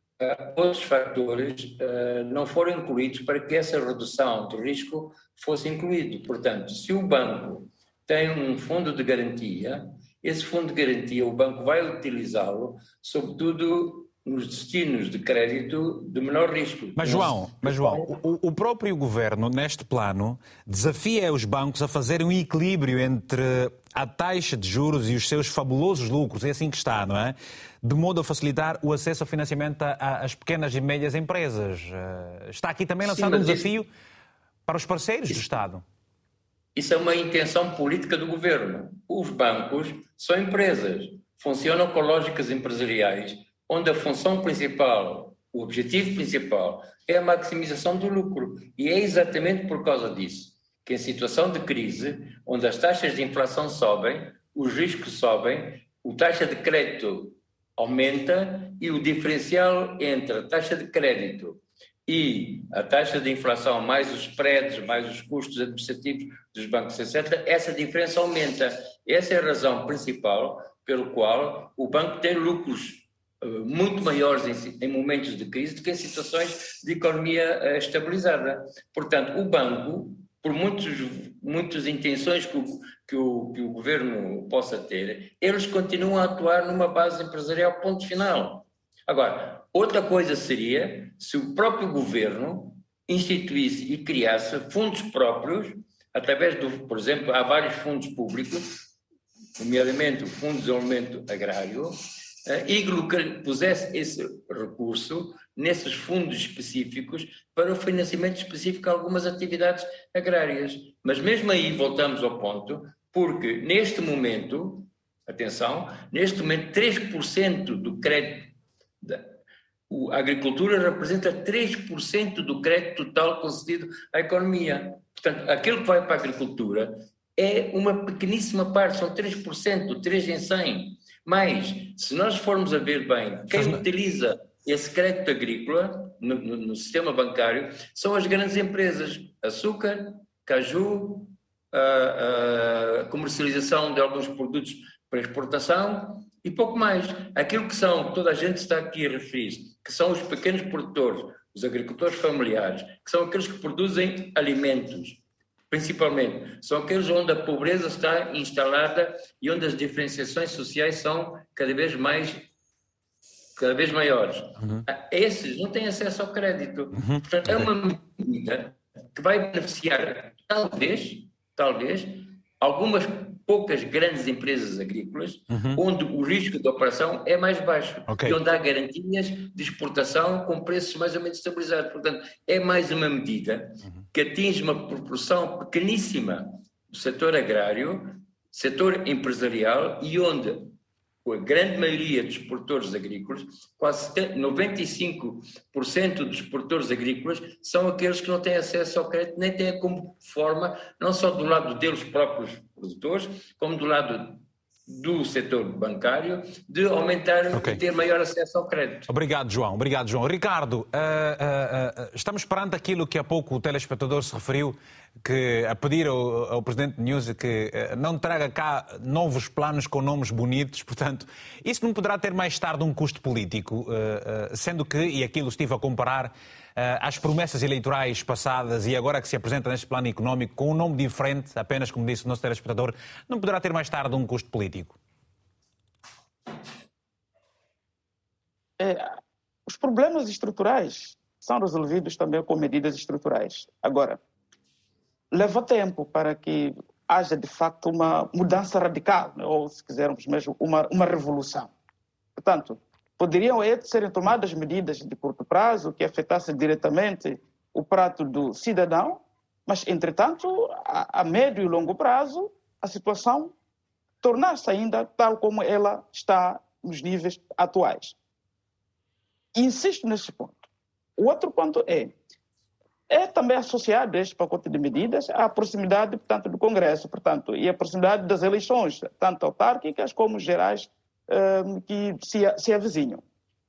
outros fatores uh, não foram incluídos para que essa redução de risco fosse incluído. Portanto, se o banco tem um fundo de garantia, esse fundo de garantia o banco vai utilizá-lo, sobretudo nos destinos de crédito de menor risco. Mas João, mas João o, o, próprio governo neste plano desafia os bancos a fazerem um equilíbrio entre a taxa de juros e os seus fabulosos lucros, é assim que está, não é? De modo a facilitar o acesso ao financiamento às pequenas e médias empresas. Eh, está aqui também lançado Sim, um desafio isso... para os parceiros isso... do Estado. Isso é uma intenção política do governo. Os bancos são empresas, funcionam com lógicas empresariais onde a função principal, o objetivo principal, é a maximização do lucro. E é exatamente por causa disso que, em situação de crise, onde as taxas de inflação sobem, os riscos sobem, a taxa de crédito aumenta e o diferencial entre a taxa de crédito e a taxa de inflação, mais os spreads, mais os custos administrativos dos bancos, etc., essa diferença aumenta. Essa é a razão principal pelo qual o banco tem lucros muito maiores em, em, momentos de crise do que em situações de economia uh, estabilizada. Portanto, o banco, por muitos, muitas intenções que o, que, o, que o governo possa ter, eles continuam a atuar numa base empresarial, ponto final. Agora, outra coisa seria se o próprio governo instituísse e criasse fundos próprios, através do, por exemplo, há vários fundos públicos, nomeadamente o Fundo de Desenvolvimento Agrário, e que pusesse esse recurso nesses fundos específicos para o financiamento específico de algumas atividades agrárias. Mas mesmo aí voltamos ao ponto, porque neste momento, atenção, neste momento 3% do crédito, da, a agricultura representa 3% do crédito total concedido à economia. Portanto, aquilo que vai para a agricultura é uma pequeníssima parte, são 3%, 3 em 100. Mas, se nós formos a ver bem, quem utiliza esse crédito agrícola no, no, no, sistema bancário são as grandes empresas, açúcar, caju, a, a, comercialização de alguns produtos para exportação e pouco mais. Aquilo que são, toda a gente está aqui a referir, que são os pequenos produtores, os agricultores familiares, que são aqueles que produzem alimentos, principalmente, são aqueles onde a pobreza está instalada e onde as diferenciações sociais são cada vez mais cada vez maiores. Uhum. Esses não têm acesso ao crédito. Uhum. Portanto, é uma medida que vai beneficiar, talvez, talvez, algumas poucas grandes empresas agrícolas, uhum. onde o risco de operação é mais baixo okay. e onde há garantias de exportação com preços mais ou menos estabilizados. Portanto, é mais uma medida uhum. que atinge uma proporção pequeníssima do setor agrário, setor empresarial e onde a grande maioria dos produtores agrícolas, quase 95% dos produtores agrícolas são aqueles que não têm acesso ao crédito, nem têm como forma, não só do lado deles próprios produtores, como do lado do setor bancário de aumentar okay. e ter maior acesso ao crédito. Obrigado, João. Obrigado, João. Ricardo, uh, uh, uh, estamos perante aquilo que há pouco o telespectador se referiu, que a pedir ao, ao Presidente News que não traga cá novos planos com nomes bonitos, portanto, isso não poderá ter mais tarde um custo político, sendo que, e aquilo estive a comparar, às promessas eleitorais passadas e agora que se apresenta neste plano económico com um nome diferente, apenas como disse o nosso telespectador, não poderá ter mais tarde um custo político? É, os problemas estruturais são resolvidos também com medidas estruturais. Agora, leva tempo para que haja de facto uma mudança radical, né? ou se quisermos mesmo, uma, uma revolução. Portanto, poderiam serem tomadas medidas de curto prazo que afetassem diretamente o prato do cidadão, mas, entretanto, a, a médio e longo prazo, a situação tornar-se ainda tal como ela está nos níveis atuais. Insisto nesse ponto. O outro ponto é, é também associado a este pacote de medidas à proximidade, portanto, do Congresso, portanto, e a proximidade das eleições, tanto autárquicas como gerais, que se, se avizinham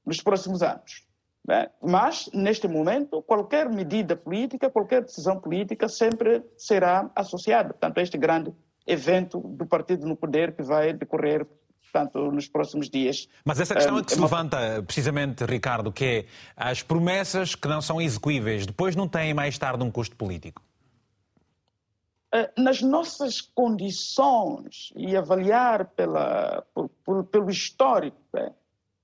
nos próximos anos. Né? Mas, neste momento, qualquer medida política, qualquer decisão política sempre será associada, portanto, a este grande evento do partido no poder que vai decorrer portanto, nos próximos dias. Mas essa questão é que se levanta, precisamente, Ricardo, que é as promessas que não são execuíveis, depois não têm mais tarde um custo político? Eh, nas nossas condições e avaliar pela, por, por, pelo histórico, é,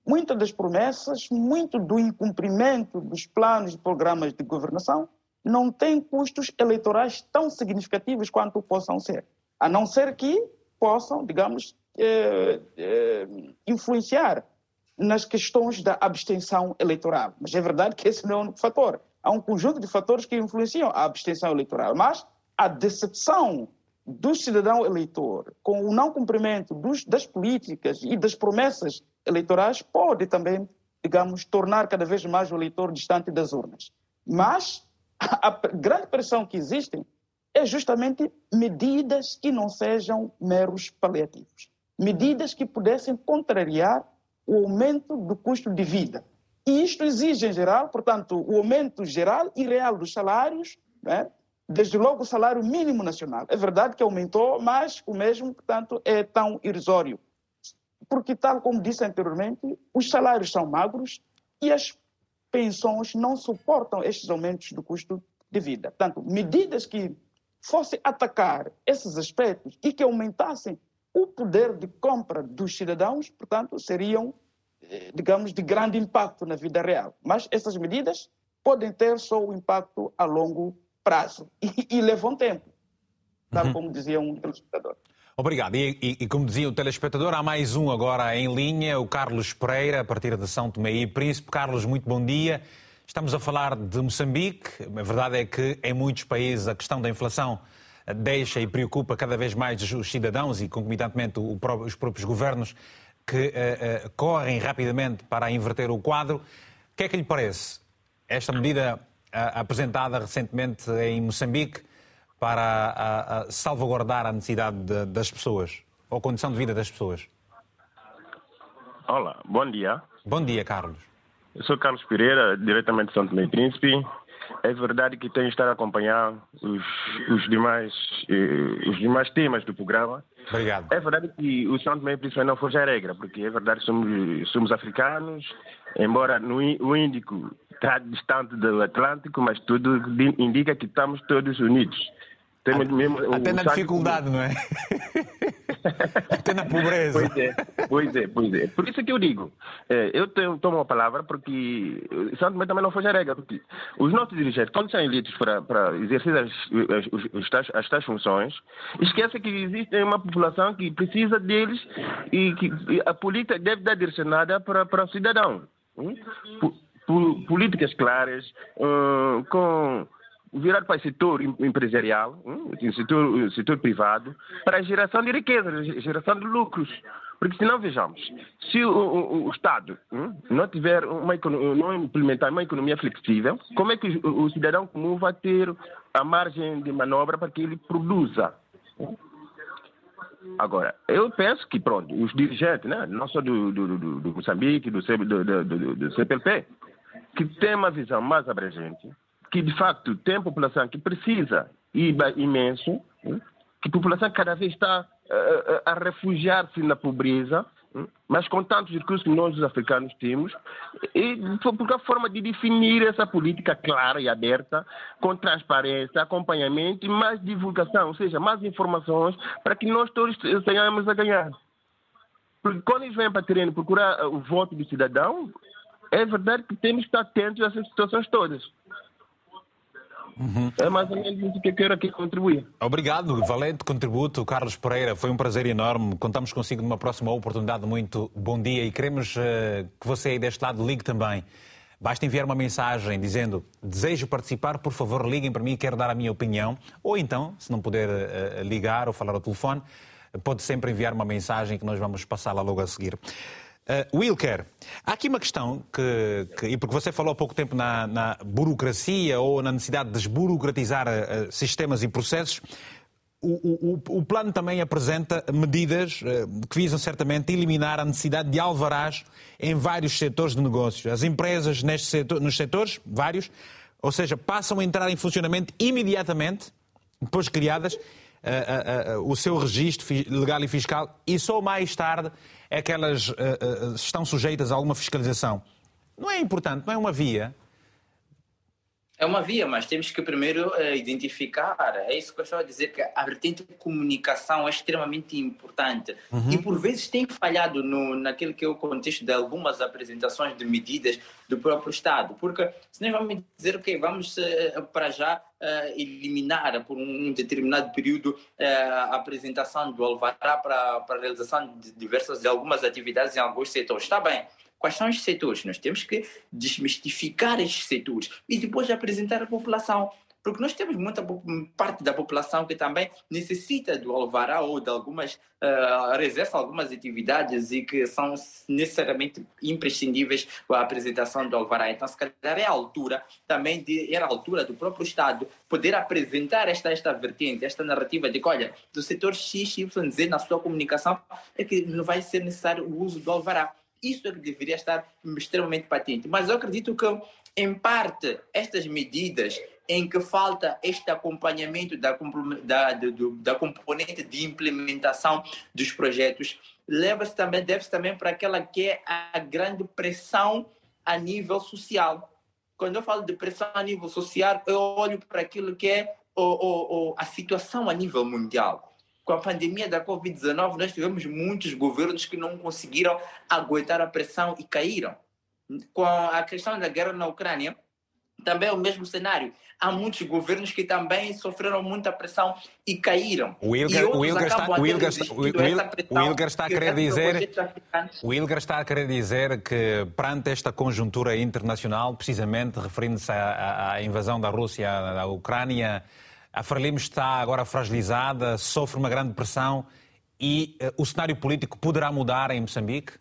muitas das promessas, muito do incumprimento dos planos e programas de governação não tem custos eleitorais tão significativos quanto possam ser, a não ser que possam, digamos, eh, eh, influenciar nas questões da abstenção eleitoral. Mas é verdade que esse não é o único fator. Há um conjunto de fatores que influenciam a abstenção eleitoral, mas a decepção do cidadão eleitor com o não cumprimento dos, das políticas e das promessas eleitorais pode também, digamos, tornar cada vez mais o eleitor distante das urnas. Mas a, grande pressão que existe é justamente medidas que não sejam meros paliativos. Medidas que pudessem contrariar o aumento do custo de vida. E isto exige, em geral, portanto, o aumento geral e real dos salários, né? desde logo o salário mínimo nacional. É verdade que aumentou, mas o mesmo, portanto, é tão irrisório. Porque, tal como disse anteriormente, os salários são magros e as pensões não suportam estes aumentos do custo de vida. Portanto, medidas que fossem atacar esses aspectos e que aumentassem o poder de compra dos cidadãos, portanto, seriam, eh, digamos, de grande impacto na vida real. Mas essas medidas podem ter só o impacto a longo prazo <laughs> e, e leva um tempo, tal uhum. como dizia um telespectador. Obrigado. E, e, e, como dizia o telespectador, há mais um agora em linha, o Carlos Pereira, a partir de São Tomé e Príncipe. Carlos, muito bom dia. Estamos a falar de Moçambique. A verdade é que em muitos países a questão da inflação deixa e preocupa cada vez mais os cidadãos e, concomitantemente, os próprios governos que uh, uh, correm rapidamente para inverter o quadro. O que é que lhe parece? Esta medida apresentada recentemente em Moçambique para salvaguardar a necessidade de, das pessoas, ou a condição de vida das pessoas. Olá, bom dia. Bom dia, Carlos. Eu sou Carlos Pereira, diretamente de Tomé e Príncipe. É verdade que tenho estado a acompanhar os, os, demais, eh, os demais temas do programa. Obrigado. É verdade que o São Tomé e Príncipe não foge à regra, porque é verdade que somos, somos africanos, embora no, o Índico está distante do Atlântico, mas tudo indica que estamos todos unidos. Temos mesmo, Até na dificuldade, não é? <laughs> Até na pobreza. Pois é, pois é, pois é. Por isso que eu digo, é, eu tenho, tomo a palavra porque Santo também não a regra, porque os nossos dirigentes, quando são eleitos para, para exercer as, as, as, as tais funções, esquecem que existe uma população que precisa deles e que a política deve dar direcionada para, para o cidadão. Hum? políticas claras, hum, com virar para o setor empresarial, o setor, setor privado, para a geração de riqueza, geração de lucros. Porque senão, vejamos, se o, o, o Estado não tiver uma não implementar uma economia flexível, como é que o, o, cidadão comum vai ter a margem de manobra para que ele produza? Agora, eu penso que, pronto, os dirigentes, né, não só do, do, do, do Moçambique, do, do, do, do CPLP, que têm uma visão mais abrangente, que de facto tem população que precisa e imenso, né? que a população cada vez está a, a refugiar-se na pobreza, né? mas com tantos recursos que nós, os africanos, temos, e a forma de definir essa política clara e aberta, com transparência, acompanhamento e mais divulgação, ou seja, mais informações para que nós todos tenhamos a ganhar. Porque quando eles vêm para terreno procurar o voto do cidadão, é verdade que temos que estar atentos a essas situações todas. Uhum. É mais ou menos isso que eu quero aqui contribuir. Obrigado, valente contributo, Carlos Pereira. Foi um prazer enorme. Contamos consigo numa próxima oportunidade. Muito bom dia e queremos uh, que você aí deste lado ligue também. Basta enviar uma mensagem dizendo desejo participar, por favor liguem para mim, quero dar a minha opinião. Ou então, se não puder uh, ligar ou falar ao telefone, pode sempre enviar uma mensagem que nós vamos passá-la logo a seguir. Uh, Wilker, há aqui uma questão que, que, e porque você falou há pouco tempo na, na burocracia ou na necessidade de desburocratizar uh, sistemas e processos, o, o, o, plano também apresenta medidas que visam certamente eliminar a necessidade de alvarás em vários setores de negócios. As empresas neste setor, nos setores, vários, ou seja, passam a entrar em funcionamento imediatamente, depois criadas, o seu registro legal e fiscal e só mais tarde é que elas uh, uh, estão sujeitas a alguma fiscalização. Não é importante, não é uma via. É uma via, mas temos que primeiro uh, identificar. É isso que eu estava a dizer, que a vertente de comunicação é extremamente importante. Uhum. E por vezes tem falhado no, naquele que é o contexto de algumas apresentações de medidas do próprio Estado. Porque se nós vamos dizer, ok, vamos uh, para já uh, eliminar por um determinado período a apresentação do alvará para, para a realização de diversas, de algumas atividades em alguns setores. Está bem Quais são os setores? Nós temos que desmistificar estes setores e depois apresentar à população. Porque nós temos muita parte da população que também necessita do alvará ou de algumas, uh, exerce algumas atividades e que são necessariamente imprescindíveis a apresentação do alvará. Então, se calhar é a altura também, de, era a altura do próprio Estado poder apresentar esta, esta vertente, esta narrativa de que, olha, do setor X, Y, Z na sua comunicação é que não vai ser necessário o uso do alvará. Isso é que deveria estar extremamente patente. Mas eu acredito que, em parte, estas medidas em que falta este acompanhamento da, da, da, componente de implementação dos projetos, leva-se também, deve-se também para aquela que é a grande pressão a nível social. Quando eu falo de pressão a nível social, eu olho para aquilo que é o, o, o, a situação a nível mundial com a pandemia da Covid-19, nós tivemos muitos governos que não conseguiram aguentar a pressão e caíram. Com a questão da guerra na Ucrânia, também é o mesmo cenário. Há muitos governos que também sofreram muita pressão e caíram. O Ilgar, o Ilgar está, o Ilgar está, o Ilgar está a querer dizer, o Ilgar está a querer dizer que perante esta conjuntura internacional, precisamente referindo-se à, à invasão da Rússia à Ucrânia, a Frelimo está agora fragilizada, sofre uma grande pressão e uh, o cenário político poderá mudar em Moçambique?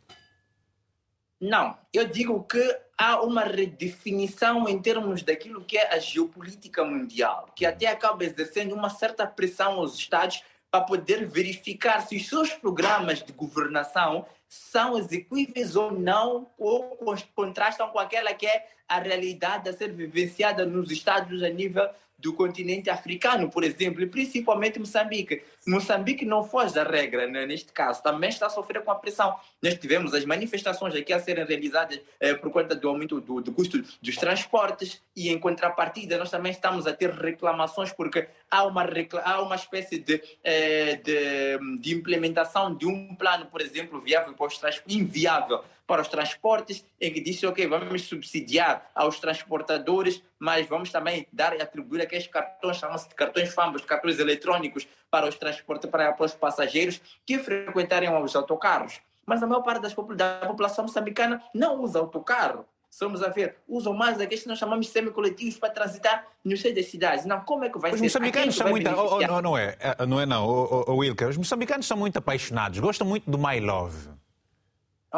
Não, eu digo que há uma redefinição em termos daquilo que é a geopolítica mundial, que até acaba exercendo uma certa pressão aos Estados para poder verificar se os seus programas de governação são execuíveis ou não, ou contrastam com aquela que é a realidade a ser vivenciada nos Estados a nível do continente africano, por exemplo, e principalmente Moçambique. Moçambique não foge da regra né, neste caso, também está a sofrer com a pressão. Nós tivemos as manifestações aqui a serem realizadas eh, por conta do aumento do, do, custo dos transportes e, em contrapartida, nós também estamos a ter reclamações porque há uma, há uma espécie de, eh, de, de implementação de um plano, por exemplo, viável para os inviável para os transportes, em que disse, ok, vamos subsidiar aos transportadores, mas vamos também dar e atribuir aqueles cartões, chamam-se de cartões FAMBOS, cartões eletrônicos, para os transportes, para, para os passageiros que frequentarem os autocarros. Mas a maior parte das, da população moçambicana não usa autocarro. Somos a ver, usam mais aqueles que nós chamamos de semi-coletivos para transitar nos seio das cidades. Não, como é que vai os ser? Os moçambicanos são muito... Oh, oh, não, não é, é, não é não, oh, oh, Wilker. Os moçambicanos são muito apaixonados, gostam muito do My Love.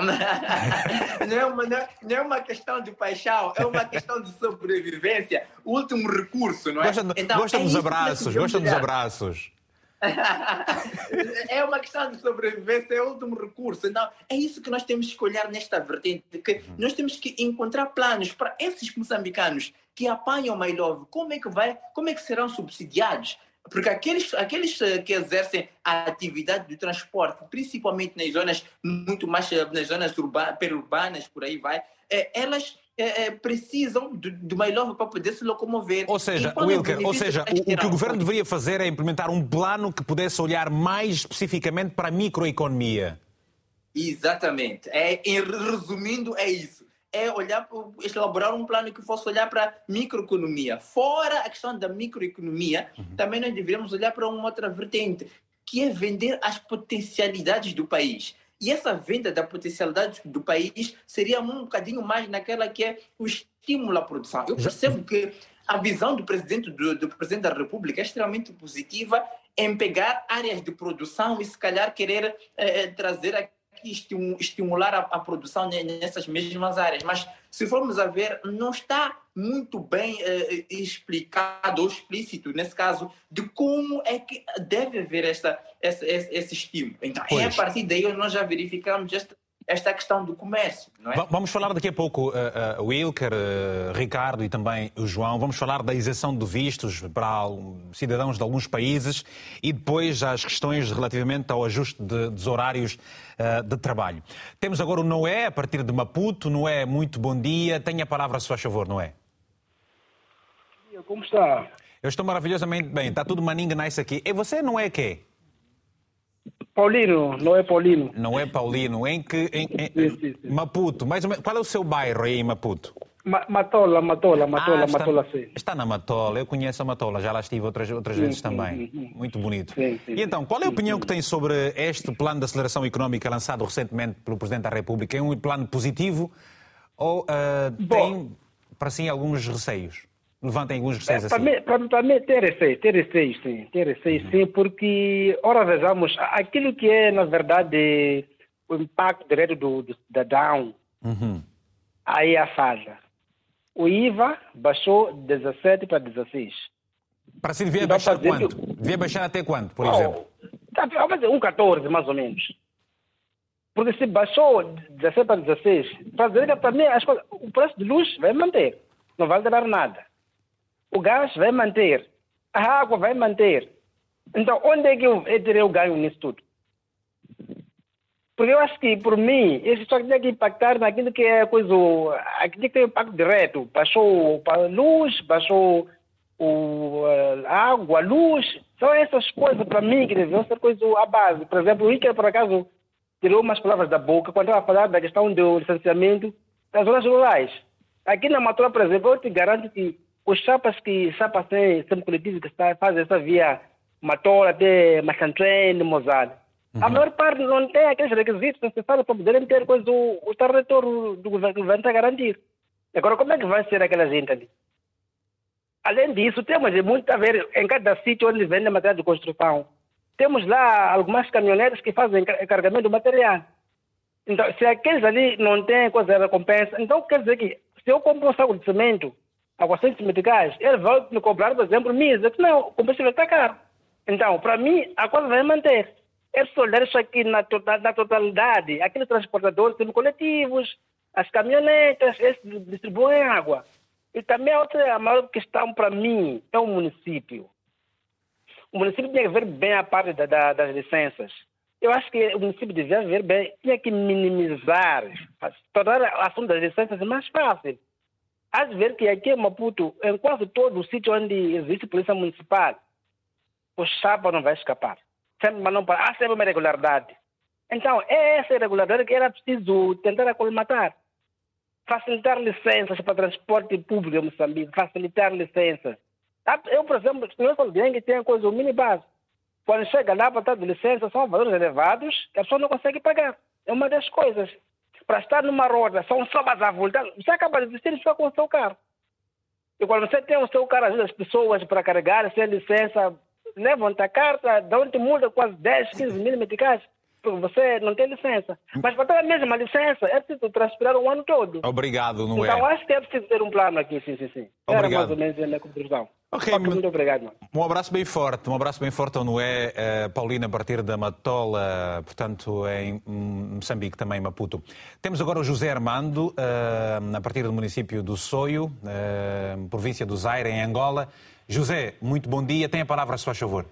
Não, é uma, não, é, uma questão de paixão, é uma questão de sobrevivência, último recurso, não é? Gostam, então, gostam é dos abraços, gostam dos abraços. <laughs> é uma questão de sobrevivência, é o último recurso. Então, é isso que nós temos que olhar nesta vertente, que nós temos que encontrar planos para esses moçambicanos que apanham o My Love, como é que vai, como é que serão subsidiados? Porque aqueles, aqueles eh, que exercem a atividade do transporte, principalmente nas zonas muito mais eh, nas zonas urba, perurbanas, por aí vai, é, elas é, precisam de, de uma ilha para poder se locomover. Ou seja, Wilker, ou seja o, o, que o governo deveria fazer é implementar um plano que pudesse olhar mais especificamente para a microeconomia. Exatamente. É, em, resumindo, é isso é olhar, elaborar um plano que fosse olhar para a microeconomia. Fora a questão da microeconomia, uhum. também nós deveríamos olhar para uma outra vertente, que é vender as potencialidades do país. E essa venda da potencialidade do país seria um bocadinho mais naquela que é o estímulo à produção. Eu percebo que a visão do presidente, do, do presidente da República é extremamente positiva em pegar áreas de produção e se calhar querer eh, trazer estimular a, a, produção nessas mesmas áreas. Mas, se formos a ver, não está muito bem eh, explicado ou explícito, nesse caso, de como é que deve haver essa, essa esse, esse estímulo. Então, pois. é a partir daí nós já verificamos esta esta questão do comércio. Não é? Vamos falar daqui a pouco, uh, uh, Wilker, uh, Ricardo e também o João, vamos falar da isenção de vistos para cidadãos de alguns países e depois as questões relativamente ao ajuste de, dos horários uh, de trabalho. Temos agora o Noé, a partir de Maputo. Noé, muito bom dia. Tenha a palavra, se faz favor, Noé. Como está? Eu estou maravilhosamente bem. Está tudo maninga nice aqui. E você não é quê? Paulino, não é Paulino. Não é Paulino. Em que. Em, em, sim, sim, sim. Maputo. Mais ou menos, qual é o seu bairro aí em Maputo? Ma Matola, Matola, Matola, ah, está, Matola, sim. Está na Matola, eu conheço a Matola, já lá estive outras, outras vezes também. Muito bonito. e então, qual é a opinião que tem sobre este plano de aceleração económica lançado recentemente pelo Presidente da República? É um plano positivo ou uh, tem, para si, alguns receios? Levantem alguns receios é, assim? Para mim, para, mim ter receio, ter receio sim, ter receio uhum. sim, porque, ora vejamos, aquilo que é, na verdade, o impacto direto do, do, da Down, uhum. aí a falha. O IVA baixou de 17 para 16. Para si devia então, baixar quanto? Que... Devia baixar até quanto, por oh, exemplo? Tá, um 14, mais ou menos. Porque se baixou de 17 para 16, para dizer para mim as coisas, o preço de luz vai manter. Não vai dar nada o gás vai manter, a água vai manter. Então, onde é que eu, terei o ganho nisso tudo? Porque eu acho que, por mim, isso só tem que impactar naquilo que é coisa, aquilo que tem impacto direto. Baixou a luz, baixou o, a água, a luz. São essas coisas, para mim, que devem ser coisas à base. Por exemplo, o Iker, por acaso, tirou umas palavras da boca quando estava a falar da questão do licenciamento das zonas rurais. Aqui na Matura, por exemplo, eu te garanto que os chapas que chapas sempre coletivos que está, fazem essa via Matola até Machantrem, Mozart. Uhum. A maior parte não tem aqueles requisitos necessários para poderem ter coisa, o, o território do governo, do governo a garantir. Agora, como é que vai ser aquela gente ali? Além disso, temos muito a ver em cada sítio onde vende material de construção. Temos lá algumas caminhonetas que fazem carregamento de material. Então, se aqueles ali não têm coisa de recompensa, então quer dizer que se eu compro um saco de cimento aguacentes medicais, ele vai me cobrar, por exemplo, misa. Não, o combustível está caro. Então, para mim, a coisa vai manter. É só isso aqui na, na, totalidade. Aqueles transportadores coletivos, as caminhonetas, eles distribuem água. E também a outra maior questão para mim é o município. O município tinha que ver bem a parte da, da, das licenças. Eu acho que o município devia ver bem, tinha que minimizar, tornar o assunto das licenças mais fácil. Há ver que aqui em Maputo, em quase todo o sítio onde existe polícia municipal, o chapa não vai escapar. Sempre, não, há sempre uma irregularidade. Então, é essa irregularidade que era preciso tentar acolmatar. Facilitar licenças para transporte público em Moçambique, facilitar licenças. Eu, por exemplo, conheço alguém que tem coisa, o mini. Quando chega lá para estar de licença, são valores elevados que a pessoa não consegue pagar. É uma das coisas. Para estar numa roda, são só a você acaba de desistir e fica com o seu carro. E quando você tem o seu carro, ajuda as pessoas para carregar, sem licença, levam-te a carta, dão-te multa quase 10, 15 mil meticais você não tem licença. Mas para ter a mesma licença, é preciso transpirar um ano todo. Obrigado, não então, é? acho que é preciso ter um plano aqui, sim, sim, sim. Obrigado. Era mais ou menos a minha conclusão. Ok, okay muito obrigado. Um abraço bem forte, um abraço bem forte ao Noé, uh, Paulina, a partir da Matola, portanto, em Moçambique, também Maputo. Temos agora o José Armando, uh, a partir do município do Soio, uh, província do Zaire, em Angola. José, muito bom dia, tem a palavra, se faz favor.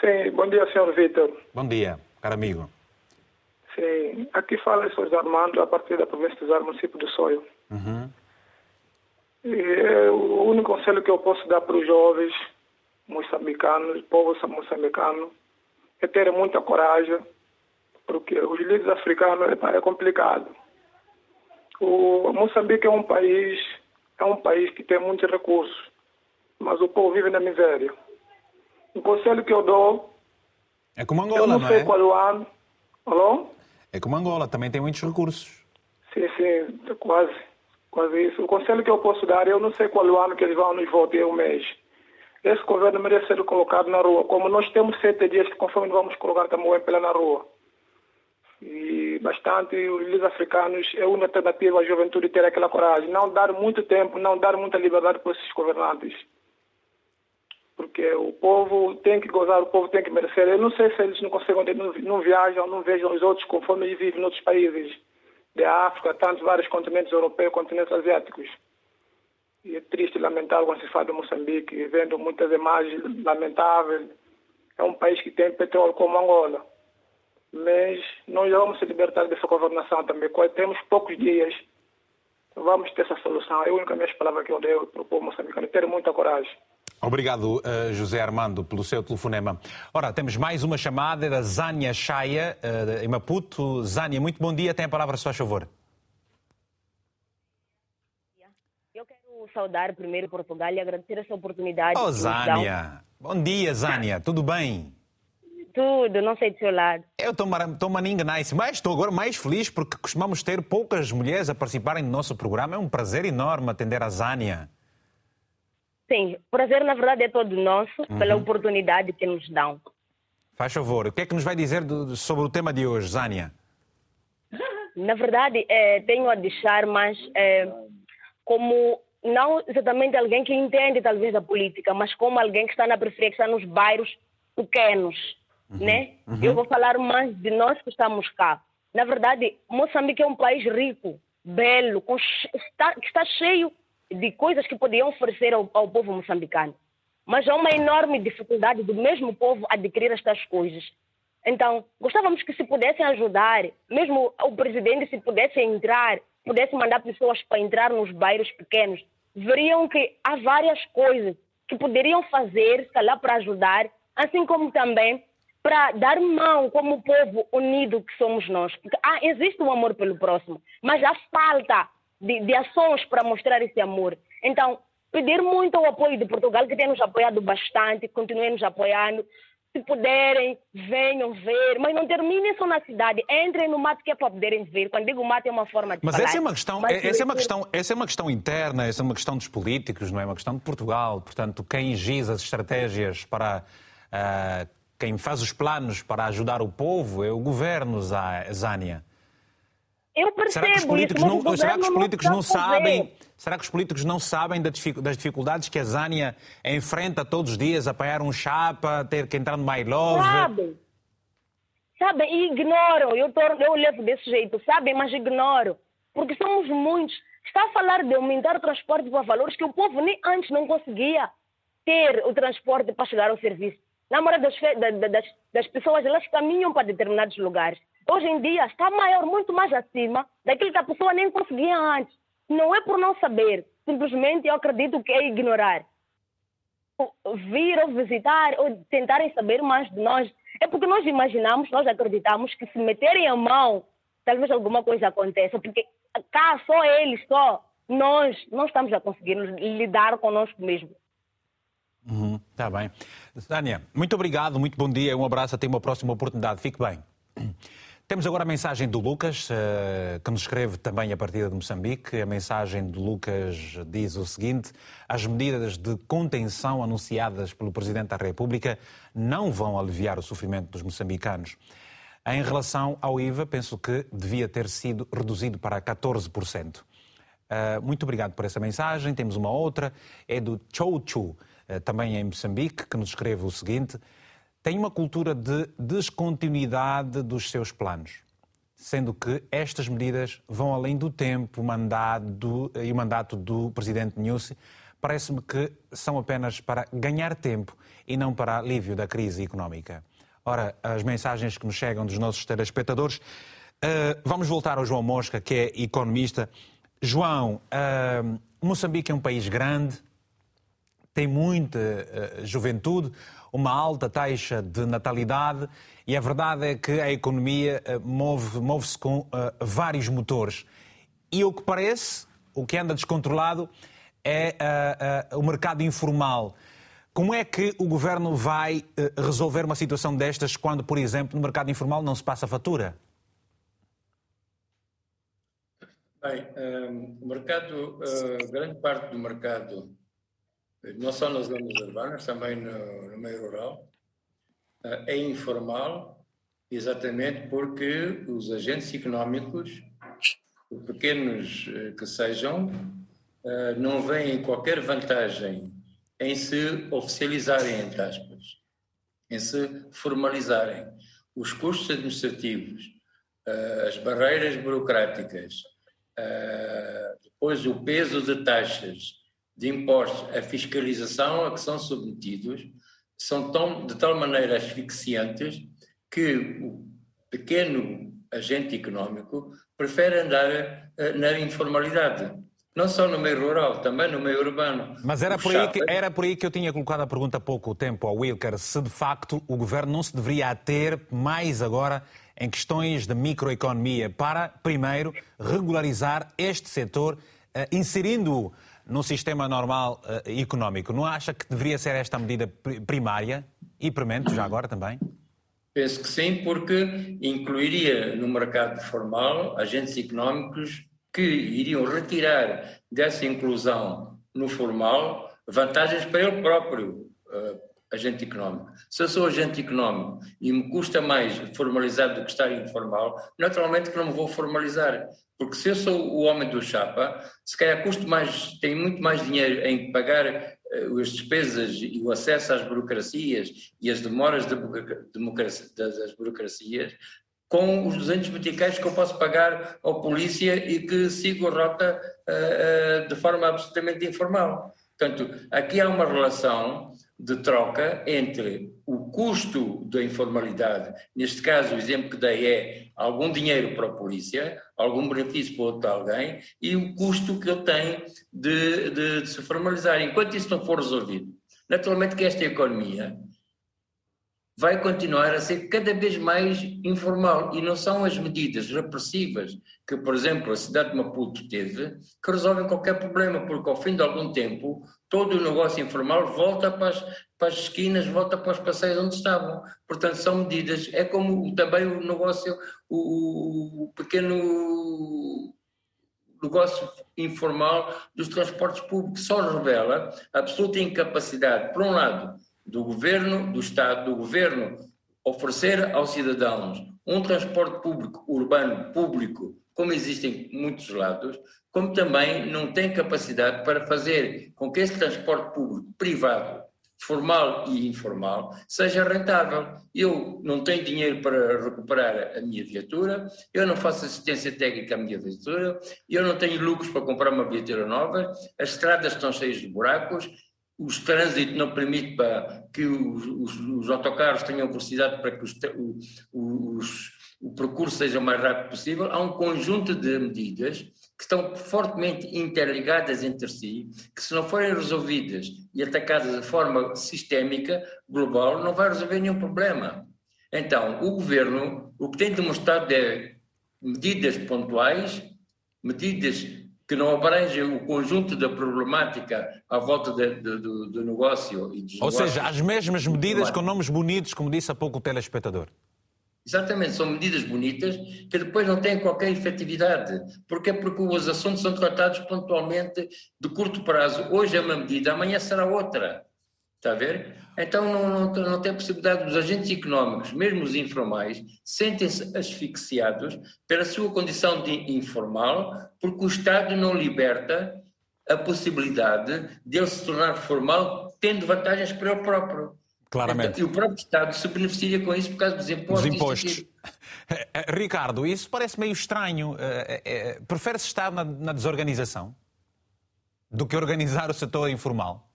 Sim, bom dia, senhor Vitor. Bom dia caro amigo. Sim, aqui fala José Armando, a partir da província do município do Soio. Uhum. E, é, o único conselho que eu posso dar para os jovens moçambicanos, povo moçambicano, é ter muita coragem, porque os líderes africanos é complicado. O Moçambique é um país, é um país que tem muitos recursos, mas o povo vive na miséria. O conselho que eu dou é como Angola, eu não, não sei é? qual o ano. Alô? É como Angola, também tem muitos recursos. Sim, sim, quase. Quase isso. O conselho que eu posso dar, eu não sei qual o ano que eles vão nos votar, um mês. Esse governo merece ser colocado na rua. Como nós temos sete dias, conforme vamos colocar também pela na rua. E bastante, os líderes africanos, é uma alternativa à juventude ter aquela coragem. Não dar muito tempo, não dar muita liberdade para esses governantes porque o povo tem que gozar, o povo tem que merecer. Eu não sei se eles não conseguem, não, viajam, não vejam os outros conforme eles vivem em outros países da África, tantos vários continentes europeus, continentes asiáticos. E é triste lamentável quando se fala de Moçambique, vendo muitas imagens lamentáveis. É um país que tem petróleo como Angola. Mas nós vamos se libertar dessa governação também. Temos poucos dias. Vamos ter essa solução. É a única minha palavra que eu dei para o povo moçambicano. Ter muita coragem. Obrigado, uh, José Armando, pelo seu telefonema. Ora, temos mais uma chamada da Zânia Chaia, uh, em Maputo. Zânia, muito bom dia. Tem a palavra, se faz favor. Eu quero saudar primeiro Portugal e agradecer essa oportunidade. Oh, Zânia. Bom dia, Zânia. Tudo bem? Tudo, não sei do seu lado. Eu estou maninga nice, mas estou agora mais feliz porque costumamos ter poucas mulheres a participarem do nosso programa. É um prazer enorme atender a Zânia. Sim, o prazer na verdade é todo nosso uhum. pela oportunidade que nos dão. Faz favor, o que é que nos vai dizer sobre o tema de hoje, Zânia? Na verdade, é, tenho a deixar mais é, como não exatamente alguém que entende talvez da política, mas como alguém que está na periferia, que está nos bairros pequenos, uhum. né? Uhum. Eu vou falar mais de nós que estamos cá. Na verdade, Moçambique é um país rico, belo, com, está, que está cheio de coisas que podiam oferecer ao, ao povo moçambicano. Mas há uma enorme dificuldade do mesmo povo adquirir estas coisas. Então, gostávamos que se pudessem ajudar, mesmo o presidente se pudesse entrar, pudesse mandar pessoas para entrar nos bairros pequenos, veriam que há várias coisas que poderiam fazer, se calhar, para ajudar, assim como também para dar mão como povo unido que somos nós. Porque ah, existe o um amor pelo próximo, mas há falta de, de ações para mostrar esse amor. Então, pedir muito o apoio de Portugal, que tem nos apoiado bastante, continuem nos apoiando. Se puderem, venham ver, mas não terminem só na cidade. Entrem no mato que é para poderem ver. Quando digo mato é uma forma de Mas falar. essa é uma questão, mas, essa é uma questão, essa é uma questão interna, essa é uma questão dos políticos, não é uma questão de Portugal. Portanto, quem giz as estratégias para uh, quem faz os planos para ajudar o povo é o governo, Zânia. Eu percebo será que os políticos isso, não, será que os políticos não, sabem? Será que os políticos não sabem das dificuldades que a Zânia enfrenta todos os dias, apanhar um chapa, ter que entrar no My Love? Sabem. Sabem e ignoram. Eu, tô, eu levo desse jeito, sabem, mas ignoram. porque somos muitos. Está a falar de aumentar o transporte para valores que o povo nem antes não conseguia ter o transporte para chegar ao serviço. Na maioria das, das, das pessoas, elas caminham para determinados lugares. Hoje em dia está maior, muito mais acima daquilo que a pessoa nem conseguia antes. Não é por não saber, simplesmente eu acredito que é ignorar. Vir ou visitar ou tentarem saber mais de nós. É porque nós imaginamos, nós acreditamos que se meterem a mão, talvez alguma coisa aconteça, porque cá só eles, só nós não estamos a conseguir lidar conosco mesmo. Uhum, tá bem. Tânia, muito obrigado, muito bom dia, um abraço, até uma próxima oportunidade. Fique bem. Temos agora a mensagem do Lucas, eh, que nos escreve também a partir de Moçambique. A mensagem do Lucas diz o seguinte: as medidas de contenção anunciadas pelo Presidente da República não vão aliviar o sofrimento dos moçambicanos. Em relação ao IVA, penso que devia ter sido reduzido para 14%. Eh, muito obrigado por essa mensagem. Temos uma outra, é do Chouchu, eh, também em Moçambique, que nos escreve o seguinte tem uma cultura de descontinuidade dos seus planos, sendo que estas medidas vão além do tempo mandado, e o mandato do presidente Nussi. Parece-me que são apenas para ganhar tempo e não para alívio da crise económica. Ora, as mensagens que nos chegam dos nossos telespectadores. Uh, vamos voltar ao João Mosca, que é economista. João, uh, Moçambique é um país grande, tem muita uh, juventude uma alta taxa de natalidade e a verdade é que a economia eh, move-se move com uh, vários motores. E o que parece, o que anda descontrolado, é uh, uh, o mercado informal. Como é que o governo vai resolver uma situação destas quando, por exemplo, no mercado informal não se passa fatura? Bem, um, o mercado, grande parte do mercado não só nas zonas urbanas, também no, no meio rural, é informal, exatamente porque os agentes económicos, pequenos eh, que sejam, eh, não veem qualquer vantagem em se oficializarem, entre aspas, em se formalizarem. Os custos administrativos, as barreiras burocráticas, depois o peso de taxas, de impostos, a fiscalização a que são submetidos são tão, de tal maneira asfixiantes que o pequeno agente económico prefere andar uh, na informalidade. Não só no meio rural, também no meio urbano. Mas era por, aí que, era por aí que eu tinha colocado a pergunta há pouco tempo ao Wilker, se de facto o governo não se deveria ater mais agora em questões de microeconomia para, primeiro, regularizar este setor, uh, inserindo-o no sistema normal uh, económico, não acha que deveria ser esta medida primária e premente já agora também? Penso que sim, porque incluiria no mercado formal agentes económicos que iriam retirar dessa inclusão no formal vantagens para ele próprio, uh, agente económico. Se eu sou agente económico e me custa mais formalizar do que estar informal, naturalmente que não me vou formalizar. Porque se eu sou o homem do chapa, se calhar custo mais, tenho muito mais dinheiro em pagar uh, as despesas e o acesso às burocracias e as demoras de das burocracias com os 200 meticais que eu posso pagar ao polícia e que sigo a rota uh, uh, de forma absolutamente informal. Portanto, aqui há uma relação de troca entre o custo da informalidade, neste caso o exemplo que dei é algum dinheiro para a polícia, algum benefício para outro alguém, e o custo que ele tem de, de, de se formalizar. Enquanto isso não for resolvido, naturalmente que esta economia vai continuar a ser cada vez mais informal. E não são as medidas repressivas que, por exemplo, a cidade de Maputo teve que resolvem qualquer problema, porque ao fim de algum tempo todo o negócio informal volta para as, para as esquinas, volta para os passeios onde estavam. Portanto, são medidas, é como também o negócio, o, o pequeno negócio informal dos transportes públicos, só revela a absoluta incapacidade, por um lado, do governo, do Estado, do governo, oferecer aos cidadãos um transporte público urbano público, como existem em muitos lados, como também não tem capacidade para fazer com que esse transporte público privado formal e informal, seja rentável. Eu não tenho dinheiro para recuperar a minha viatura, eu não faço assistência técnica à minha viatura, eu não tenho lucros para comprar uma viatura nova, as estradas estão cheias de buracos, o trânsito não permite para que os, os, os autocarros tenham velocidade para que os, os, o percurso seja o mais rápido possível. Há um conjunto de medidas que estão fortemente interligadas entre si, que se não forem resolvidas e atacadas de forma sistémica, global, não vai resolver nenhum problema. Então, o governo, o que tem demonstrado é medidas pontuais, medidas que não abrangem o conjunto da problemática à volta de, de, do, do, negócio e dos Ou seja, as mesmas medidas com nomes bonitos, como disse há pouco o telespectador. Exatamente, são medidas bonitas que depois não têm qualquer efetividade. Porquê? Porque os assuntos são tratados pontualmente de curto prazo. Hoje é uma medida, amanhã será outra. Está a ver? Então não, não, não tem possibilidade. Os agentes económicos, mesmo os informais, sentem-se asfixiados pela sua condição de informal, porque o Estado não liberta a possibilidade de ele se tornar formal, tendo vantagens para ele próprio. Claramente. Então, e o próprio Estado se beneficia com isso por causa dos impostos. Dos impostos. <laughs> Ricardo, isso parece meio estranho. Eh, eh, prefere-se estar na, na, desorganização do que organizar o setor informal?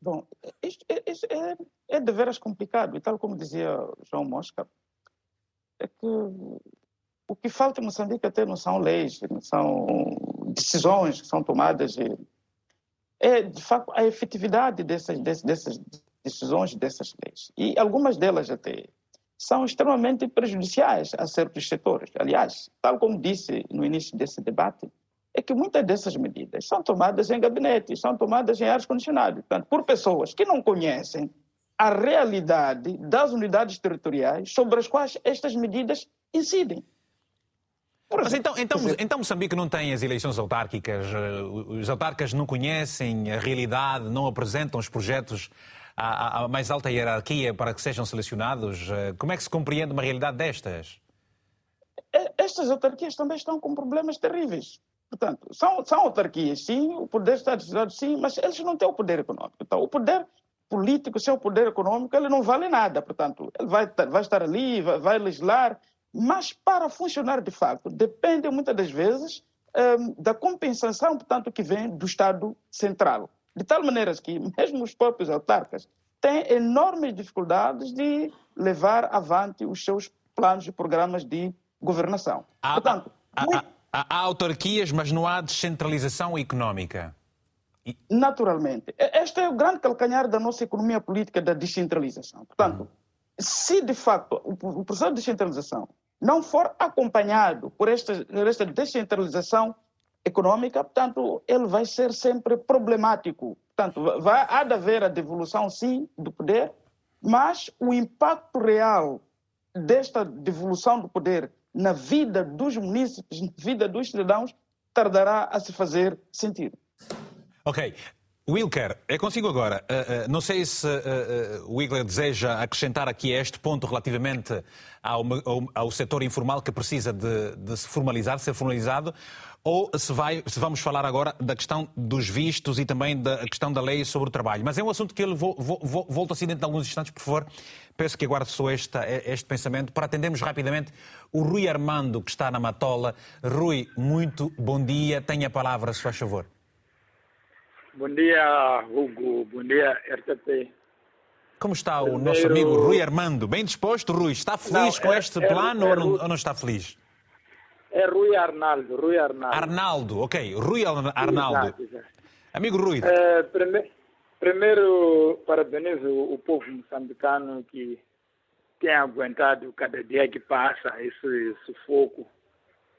Bom, isto, isto é, é de veras complicado. E tal como dizia João Mosca, é que o que falta em Moçambique até não são leis, não são decisões que são tomadas. É, de facto, a efetividade dessas, dessas, decisões dessas leis. E algumas delas até são extremamente prejudiciais a certos setores. Aliás, tal como disse no início desse debate, é que muitas dessas medidas são tomadas em gabinetes, são tomadas em áreas condicionadas, portanto, por pessoas que não conhecem a realidade das unidades territoriais sobre as quais estas medidas incidem. Mas então, então, então Moçambique não tem as eleições autárquicas, eh, os autarcas não conhecem a realidade, não apresentam os projetos à, à mais alta hierarquia para que sejam selecionados? Eh, como é que se compreende uma realidade destas? É, estas autarquias também estão com problemas terríveis. Portanto, são, são autarquias, sim, o poder está distribuído, sim, mas eles não têm o poder econômico. Então, o poder político, sem o poder econômico, ele não vale nada. Portanto, ele vai, vai estar ali, vai, vai legislar, mas para funcionar de facto, depende muitas das vezes um, ehm, da compensação, portanto, que vem do Estado central. De tal maneira que mesmo os próprios autarcas têm enormes dificuldades de levar avante os seus planos e programas de governação. Há, Portanto, há, muito... há, há autarquias, mas não há descentralização económica. Naturalmente. Este é o grande calcanhar da nossa economia política da descentralização. Portanto, uhum. se de facto o processo de descentralização não for acompanhado por esta, por esta descentralização econômica, portanto, ele vai ser sempre problemático. Portanto, vai, há de haver a devolução, sim, do poder, mas o impacto real desta devolução do poder na vida dos munícipes, na vida dos cidadãos, tardará a se fazer sentir. Ok. Wilker, é consigo agora. Uh, uh, não sei se uh, o Wilker deseja acrescentar aqui a este ponto relativamente ao, ao, ao setor informal que precisa de, de se formalizar, ser formalizado, ou se, vai, se vamos falar agora da questão dos vistos e também da questão da lei sobre o trabalho. Mas é um assunto que ele vou, vou, volto assim dentro de alguns instantes, por favor. Peço que aguarde só este pensamento para atendermos rapidamente o Rui Armando, que está na Matola. Rui, muito bom dia. Tenha a palavra, se faz favor. Bom dia, Hugo. Bom dia, RTP. Como está Primeiro... o nosso amigo Rui Armando? Bem disposto, Rui? Está feliz não, com é, este é, plano é, ou, não, ou não está feliz? É Rui Arnaldo, Rui Arnaldo. Arnaldo, ok. Rui Arnaldo. Exato. Amigo Rui. É, prime... Primeiro, parabenizo o povo moçambicano que tem aguentado cada dia que passa esse sufoco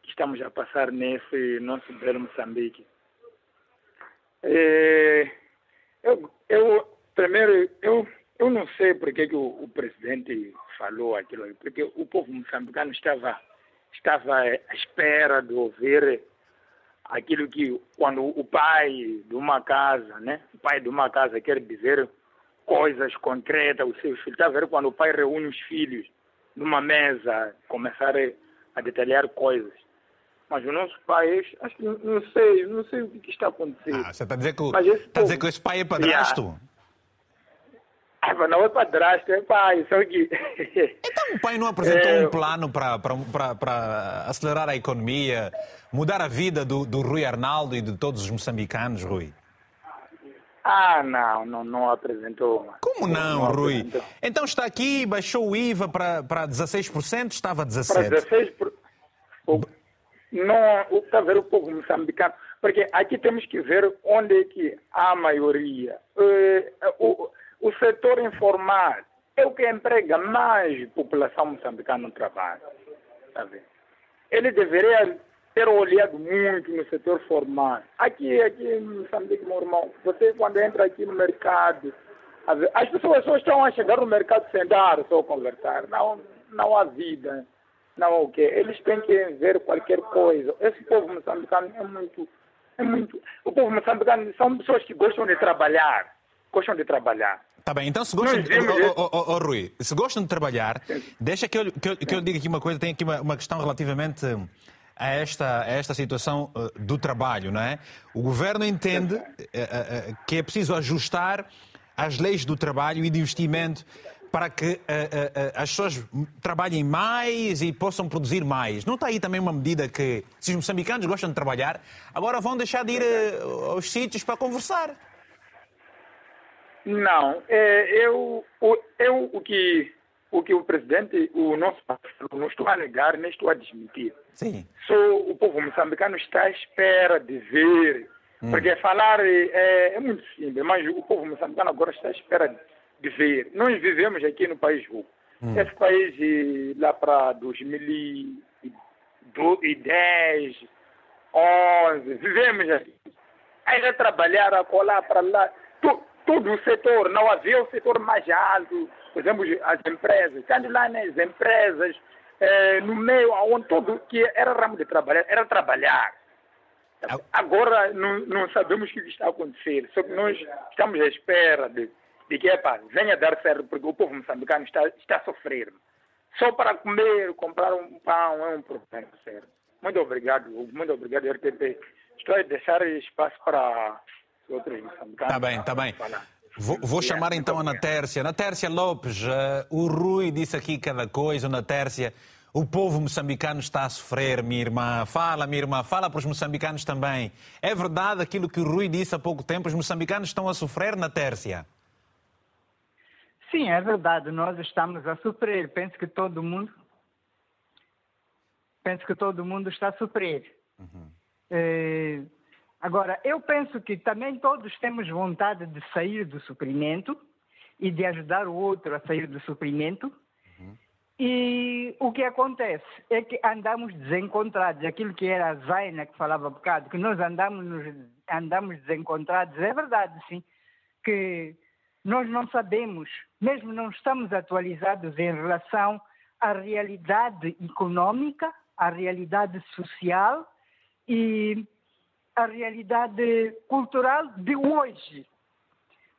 que estamos a passar nesse nosso belo Moçambique. É, eu, eu, primeiro, eu, eu não sei porque que o, o presidente falou aquilo, porque o povo moçambicano estava estava à espera de ouvir aquilo que quando o pai de uma casa, né? O pai de uma casa quer dizer coisas concretas aos seus filhos. Está a ver quando o pai reúne os filhos numa mesa, começar a detalhar coisas. Mas o nosso pai, acho que não sei, não sei o que está acontecendo. Ah, você está a dizer que, o, está a dizer que esse pai é padrasto? Ah, mas não é padrasto, é pai, só que... <laughs> Então o pai não apresentou é... um plano para acelerar a economia, mudar a vida do, do Rui Arnaldo e de todos os moçambicanos, Rui? Ah, não, não, não apresentou. Como não, não Rui? Apresentou. Então está aqui, baixou o IVA para, para 16%, estava 17%. Para 16%. Não, está a ver o povo moçambicano, porque aqui temos que ver onde é que há a maioria. Uh, o, o setor informal é o que emprega mais população moçambicana no trabalho. Tá vendo? Ele deveria ter olhado muito no setor formal. Aqui, aqui em Moçambique, meu irmão, você quando entra aqui no mercado, as pessoas só estão a chegar no mercado sentar, só conversar. Não, não há vida. Não o quê? Eles têm que ver qualquer coisa. Esse povo moçambicano é muito, é muito. O povo moçambicano são pessoas que gostam de trabalhar. Gostam de trabalhar. Tá bem, então se gostam, de... oh, oh, oh, oh, Rui, se gostam de trabalhar, deixa que eu, que eu, que eu diga aqui uma coisa, tem aqui uma, uma questão relativamente a esta, a esta situação uh, do trabalho, não é? O governo entende uh, uh, que é preciso ajustar as leis do trabalho e de investimento para que as pessoas trabalhem mais e possam produzir mais. Não está aí também uma medida que, se os moçambicanos gostam de trabalhar, agora vão deixar de ir aos sítios para conversar? Não, é, eu, eu o que o que o presidente, o nosso pastor, não estou a negar, nem estou a desmentir. Sim. Só o povo moçambicano está à espera de ver. Hum. Porque falar é, é, muito simples, mas o povo moçambicano agora está à espera de ver. Nós vivemos aqui no país rico. Hum. Esse país, lá para 2010, 11, vivemos aqui. Ainda trabalhar, a colar para lá. todo o setor, não havia o setor mais alto por exemplo, as empresas, estando lá nas empresas, eh, no meio onde tudo que era ramo de trabalhar, era trabalhar. Agora não, não sabemos o que está a acontecer, só que nós estamos à espera de, de que epa, venha dar certo, porque o povo moçambicano está, está a sofrer. Só para comer, comprar um pão é um problema, sério. Muito obrigado, muito obrigado, RTP. Estou a deixar espaço para outros moçambicanos. Está bem, está bem. Vou, vou chamar então a Natércia. Natércia Lopes, uh, o Rui disse aqui cada coisa, Natércia. O povo moçambicano está a sofrer, minha irmã. Fala, minha irmã, fala para os moçambicanos também. É verdade aquilo que o Rui disse há pouco tempo? Os moçambicanos estão a sofrer, Natércia? Sim, é verdade. Nós estamos a sofrer. Penso que todo mundo. Penso que todo mundo está a sofrer. Uhum. É Agora, eu penso que também todos temos vontade de sair do sofrimento e de ajudar o outro a sair do sofrimento. Uhum. E o que acontece é que andamos desencontrados. Aquilo que era a Zaina que falava um bocado, que nós andamos, andamos desencontrados, é verdade, sim. Que nós não sabemos, mesmo não estamos atualizados em relação à realidade econômica, à realidade social e a realidade cultural de hoje.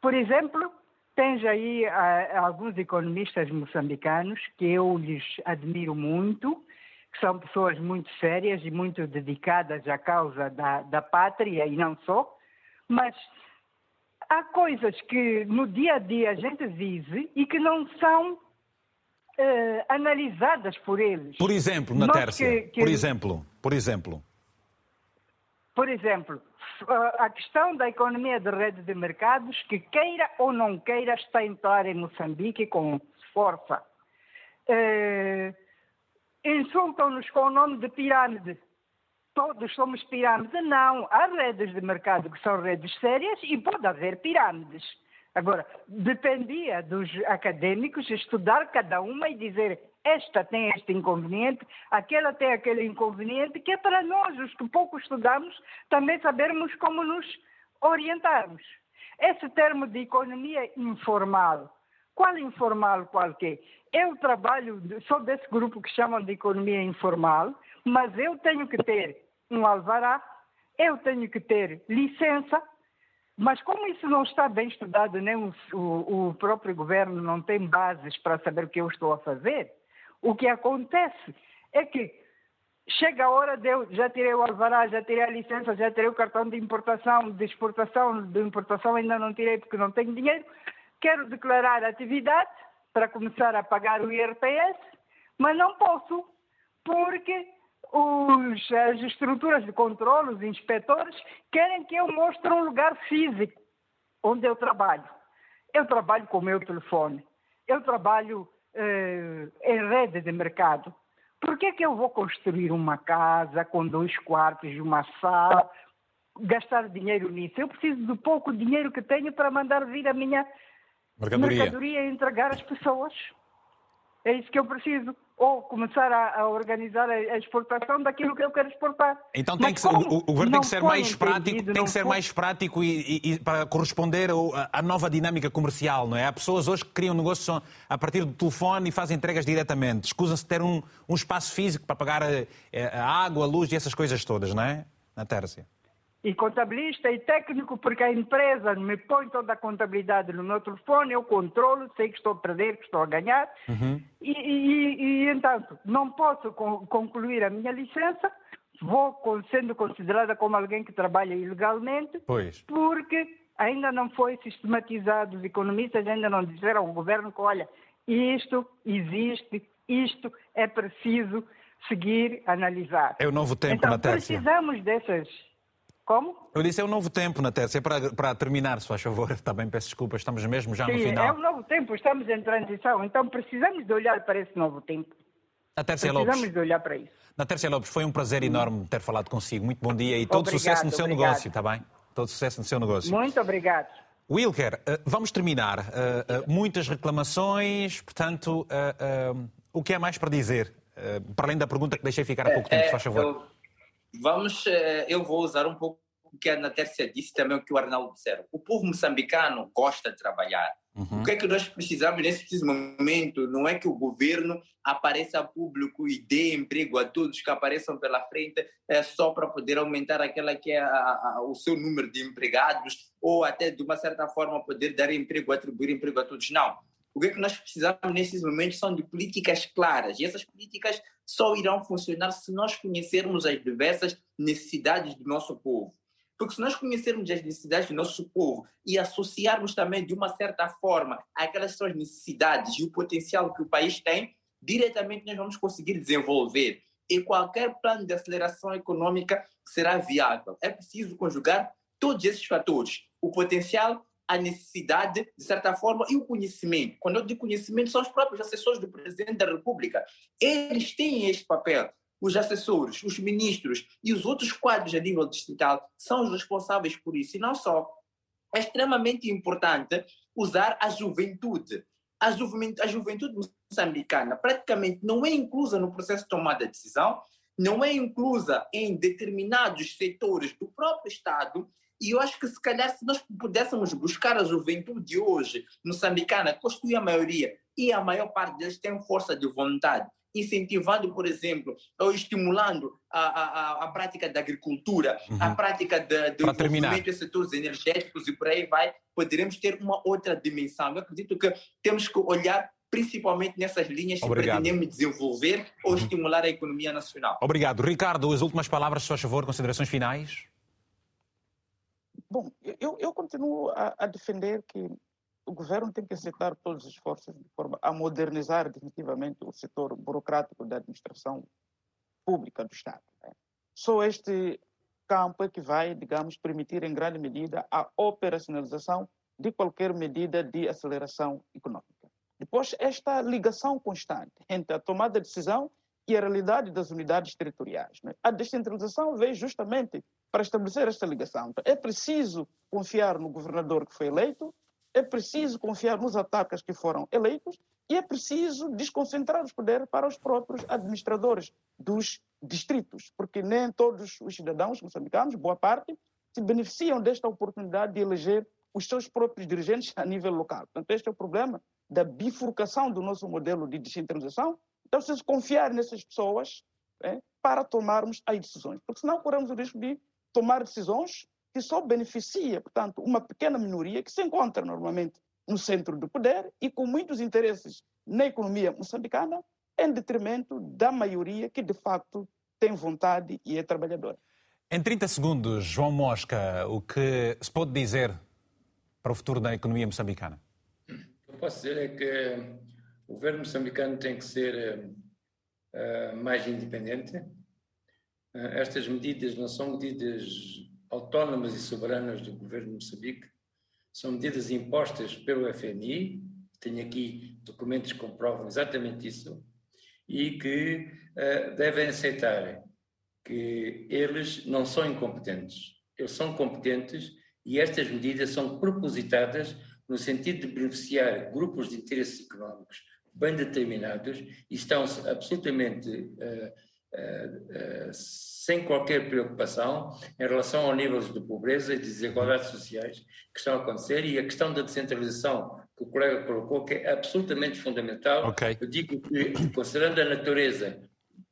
Por exemplo, tens aí uh, alguns economistas moçambicanos que eu lhes admiro muito, que são pessoas muito sérias e muito dedicadas à causa da, da pátria e não só, mas há coisas que no dia a dia a gente vive e que não são uh, analisadas por eles. Por exemplo, na Tércia, que, que... por exemplo, por exemplo. Por exemplo, a questão da economia de rede de mercados, que queira ou não queira, está a entrar em Moçambique com força. É, Insultam-nos com o nome de pirâmide. Todos somos pirâmide. Não, há redes de mercado que são redes sérias e pode haver pirâmides. Agora, dependia dos acadêmicos estudar cada uma e dizer esta tem este inconveniente, aquela tem aquele inconveniente, que é para nós, os que pouco estudamos, também sabermos como nos orientarmos. Esse termo de economia informal, qual informal qualquer? Eu trabalho, sou desse grupo que chamam de economia informal, mas eu tenho que ter um alvará, eu tenho que ter licença, mas como isso não está bem estudado, nem o, o, próprio governo não tem bases para saber o que eu estou a fazer, o que acontece é que chega a hora de eu já tirei o alvará, já tirei a licença, já tirei o cartão de importação, de exportação, de importação ainda não tirei porque não tenho dinheiro. quero declarar atividade para começar a pagar o IRPS, mas não posso, porque os, as estruturas de controle, os inspectores, querem que eu mostre um lugar físico onde eu trabalho. Eu trabalho com o meu telefone, eu trabalho eh, em rede de mercado. Por que, que eu vou construir uma casa com dois quartos e uma sala, gastar dinheiro nisso? Eu preciso do pouco dinheiro que tenho para mandar vir a minha mercadoria, mercadoria e entregar às pessoas. É isso que eu preciso ou começar a, a, organizar a exportação daquilo que eu quero exportar. Então tem que o, o, governo tem que ser mais prático, tem que ser mais prático e, e, e para corresponder à nova dinâmica comercial, não é? Há pessoas hoje que criam negócios a partir do telefone e fazem entregas diretamente. Escusam-se ter um, um espaço físico para pagar a, a, água, a luz e essas coisas todas, não é? Na Tércia e contabilista e técnico, porque a empresa me põe toda a contabilidade no meu telefone, eu controlo, sei que estou a perder, que estou a ganhar, uhum. e, e, e, entanto, não posso concluir a minha licença, vou sendo considerada como alguém que trabalha ilegalmente, pois. porque ainda não foi sistematizado, os economistas ainda não disseram ao governo que, olha, isto existe, isto é preciso seguir, analisar. É o novo tempo então, na Tércia. precisamos dessas como? Eu disse é um novo tempo na Terça. É para, para terminar, se faz favor. Também peço desculpa, estamos mesmo já Sim, no final. É um novo tempo, estamos em transição, então precisamos de olhar para esse novo tempo. Na Terça Lopes. Precisamos de olhar para isso. Na Terça Lopes, foi um prazer enorme ter falado consigo. Muito bom dia e todo obrigado, sucesso no seu obrigado. negócio, está bem? Todo sucesso no seu negócio. Muito obrigado. Wilker, eh, vamos terminar. Eh, eh, muitas reclamações, portanto, o que é mais para dizer? Para além da pergunta que deixei ficar há pouco tempo, se faz favor. Vamos, eh, eu vou usar um pouco o que a Ana Tércia disse, também o que o Arnaldo disseram. O povo moçambicano gosta de trabalhar. Uhum. O que é que nós precisamos nesse preciso momento? Não é que o governo apareça a público e dê emprego a todos que apareçam pela frente é só para poder aumentar aquela que é a, a, o seu número de empregados ou até de uma certa forma poder dar emprego, atribuir emprego a todos. Não. O que é que nós precisamos nesses momentos são de políticas claras e essas políticas só irão funcionar se nós conhecermos as diversas necessidades do nosso povo. Porque se nós conhecermos as necessidades do nosso povo e associarmos também de uma certa forma aquelas suas necessidades e o potencial que o país tem, diretamente nós vamos conseguir desenvolver. E qualquer plano de aceleração econômica será viável. É preciso conjugar todos esses fatores: o potencial, a necessidade, de certa forma, e o conhecimento. Quando eu digo conhecimento, são os próprios assessores do presidente da República. Eles têm este papel. Os assessores, os ministros e os outros quadros a nível distrital são os responsáveis por isso. E não só. É extremamente importante usar a juventude. A juventude, a juventude moçambicana praticamente não é inclusa no processo de tomada de decisão, não é inclusa em determinados setores do próprio Estado e eu acho que, se calhar, se nós pudéssemos buscar a juventude hoje moçambicana, que constitui a maioria, e a maior parte deles tem força de vontade, incentivando, por exemplo, ou estimulando a, a, a prática da agricultura, uhum. a prática de, do desenvolvimento de setores energéticos e por aí vai, poderemos ter uma outra dimensão. Eu acredito que temos que olhar principalmente nessas linhas Obrigado. se pretendemos desenvolver ou uhum. estimular a economia nacional. Obrigado. Ricardo, as últimas palavras, se faz favor, considerações finais? Bom, eu, eu continuo a, a, defender que o governo tem que aceitar todos os esforços de forma a modernizar definitivamente o setor burocrático da administração pública do Estado. Né? Só este campo é que vai, digamos, permitir em grande medida a operacionalização de qualquer medida de aceleração econômica. Depois, esta ligação constante entre a tomada de decisão e a realidade das unidades territoriais. Né? A descentralização veio justamente para estabelecer esta ligação. Então, é preciso confiar no governador que foi eleito, é preciso confiar nos ataques que foram eleitos e é preciso desconcentrar os poderes para os próprios administradores dos distritos, porque nem todos os cidadãos moçambicanos, boa parte, se beneficiam desta oportunidade de eleger os seus próprios dirigentes a nível local. Portanto, este é o problema da bifurcação do nosso modelo de descentralização. Então, se confiar nessas pessoas é, para tomarmos as decisões, porque senão corremos o risco de tomar decisões que só beneficia, portanto, uma pequena minoria que se encontra normalmente no centro do poder e com muitos interesses na economia moçambicana, em detrimento da maioria que de facto tem vontade e é trabalhadora. Em 30 segundos, João Mosca, o que se pode dizer para o futuro da economia moçambicana? posso dizer é que o governo moçambicano tem que ser uh, mais independente. Uh, estas medidas não são medidas autónomas e soberanas do governo de Moçambique, são medidas impostas pelo FMI, tenho aqui documentos que comprovam exatamente isso, e que uh, devem aceitar que eles não são incompetentes, eles são competentes e estas medidas são propositadas no sentido de beneficiar grupos de interesses económicos bem determinados e estão absolutamente uh, sem qualquer preocupação em relação ao nível de pobreza e de desigualdades sociais que estão a acontecer e a questão da descentralização que o colega colocou, que é absolutamente fundamental. Okay. Eu digo que, considerando a natureza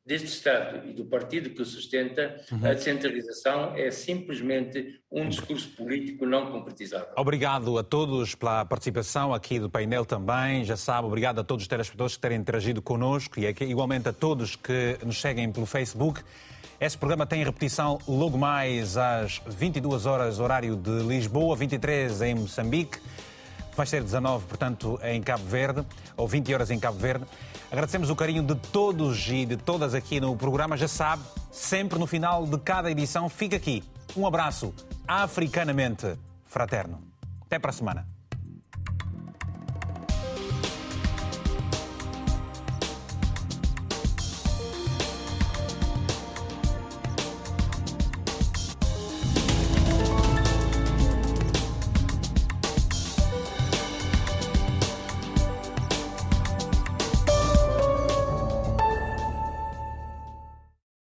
deste Estado e do partido que o sustenta, uhum. a descentralização é simplesmente um discurso político não concretizado. Obrigado a todos pela participação aqui do painel também. Já sabe, obrigado a todos os telespectadores que terem interagido connosco e igualmente a todos que nos seguem pelo Facebook. Este programa tem repetição logo mais às 22 horas, horário de Lisboa, 23 em Moçambique. Vai ser 19, portanto, em Cabo Verde, ou 20 horas em Cabo Verde. Agradecemos o carinho de todos e de todas aqui no programa. Já sabe, sempre no final de cada edição, fica aqui um abraço africanamente fraterno. Até para a semana.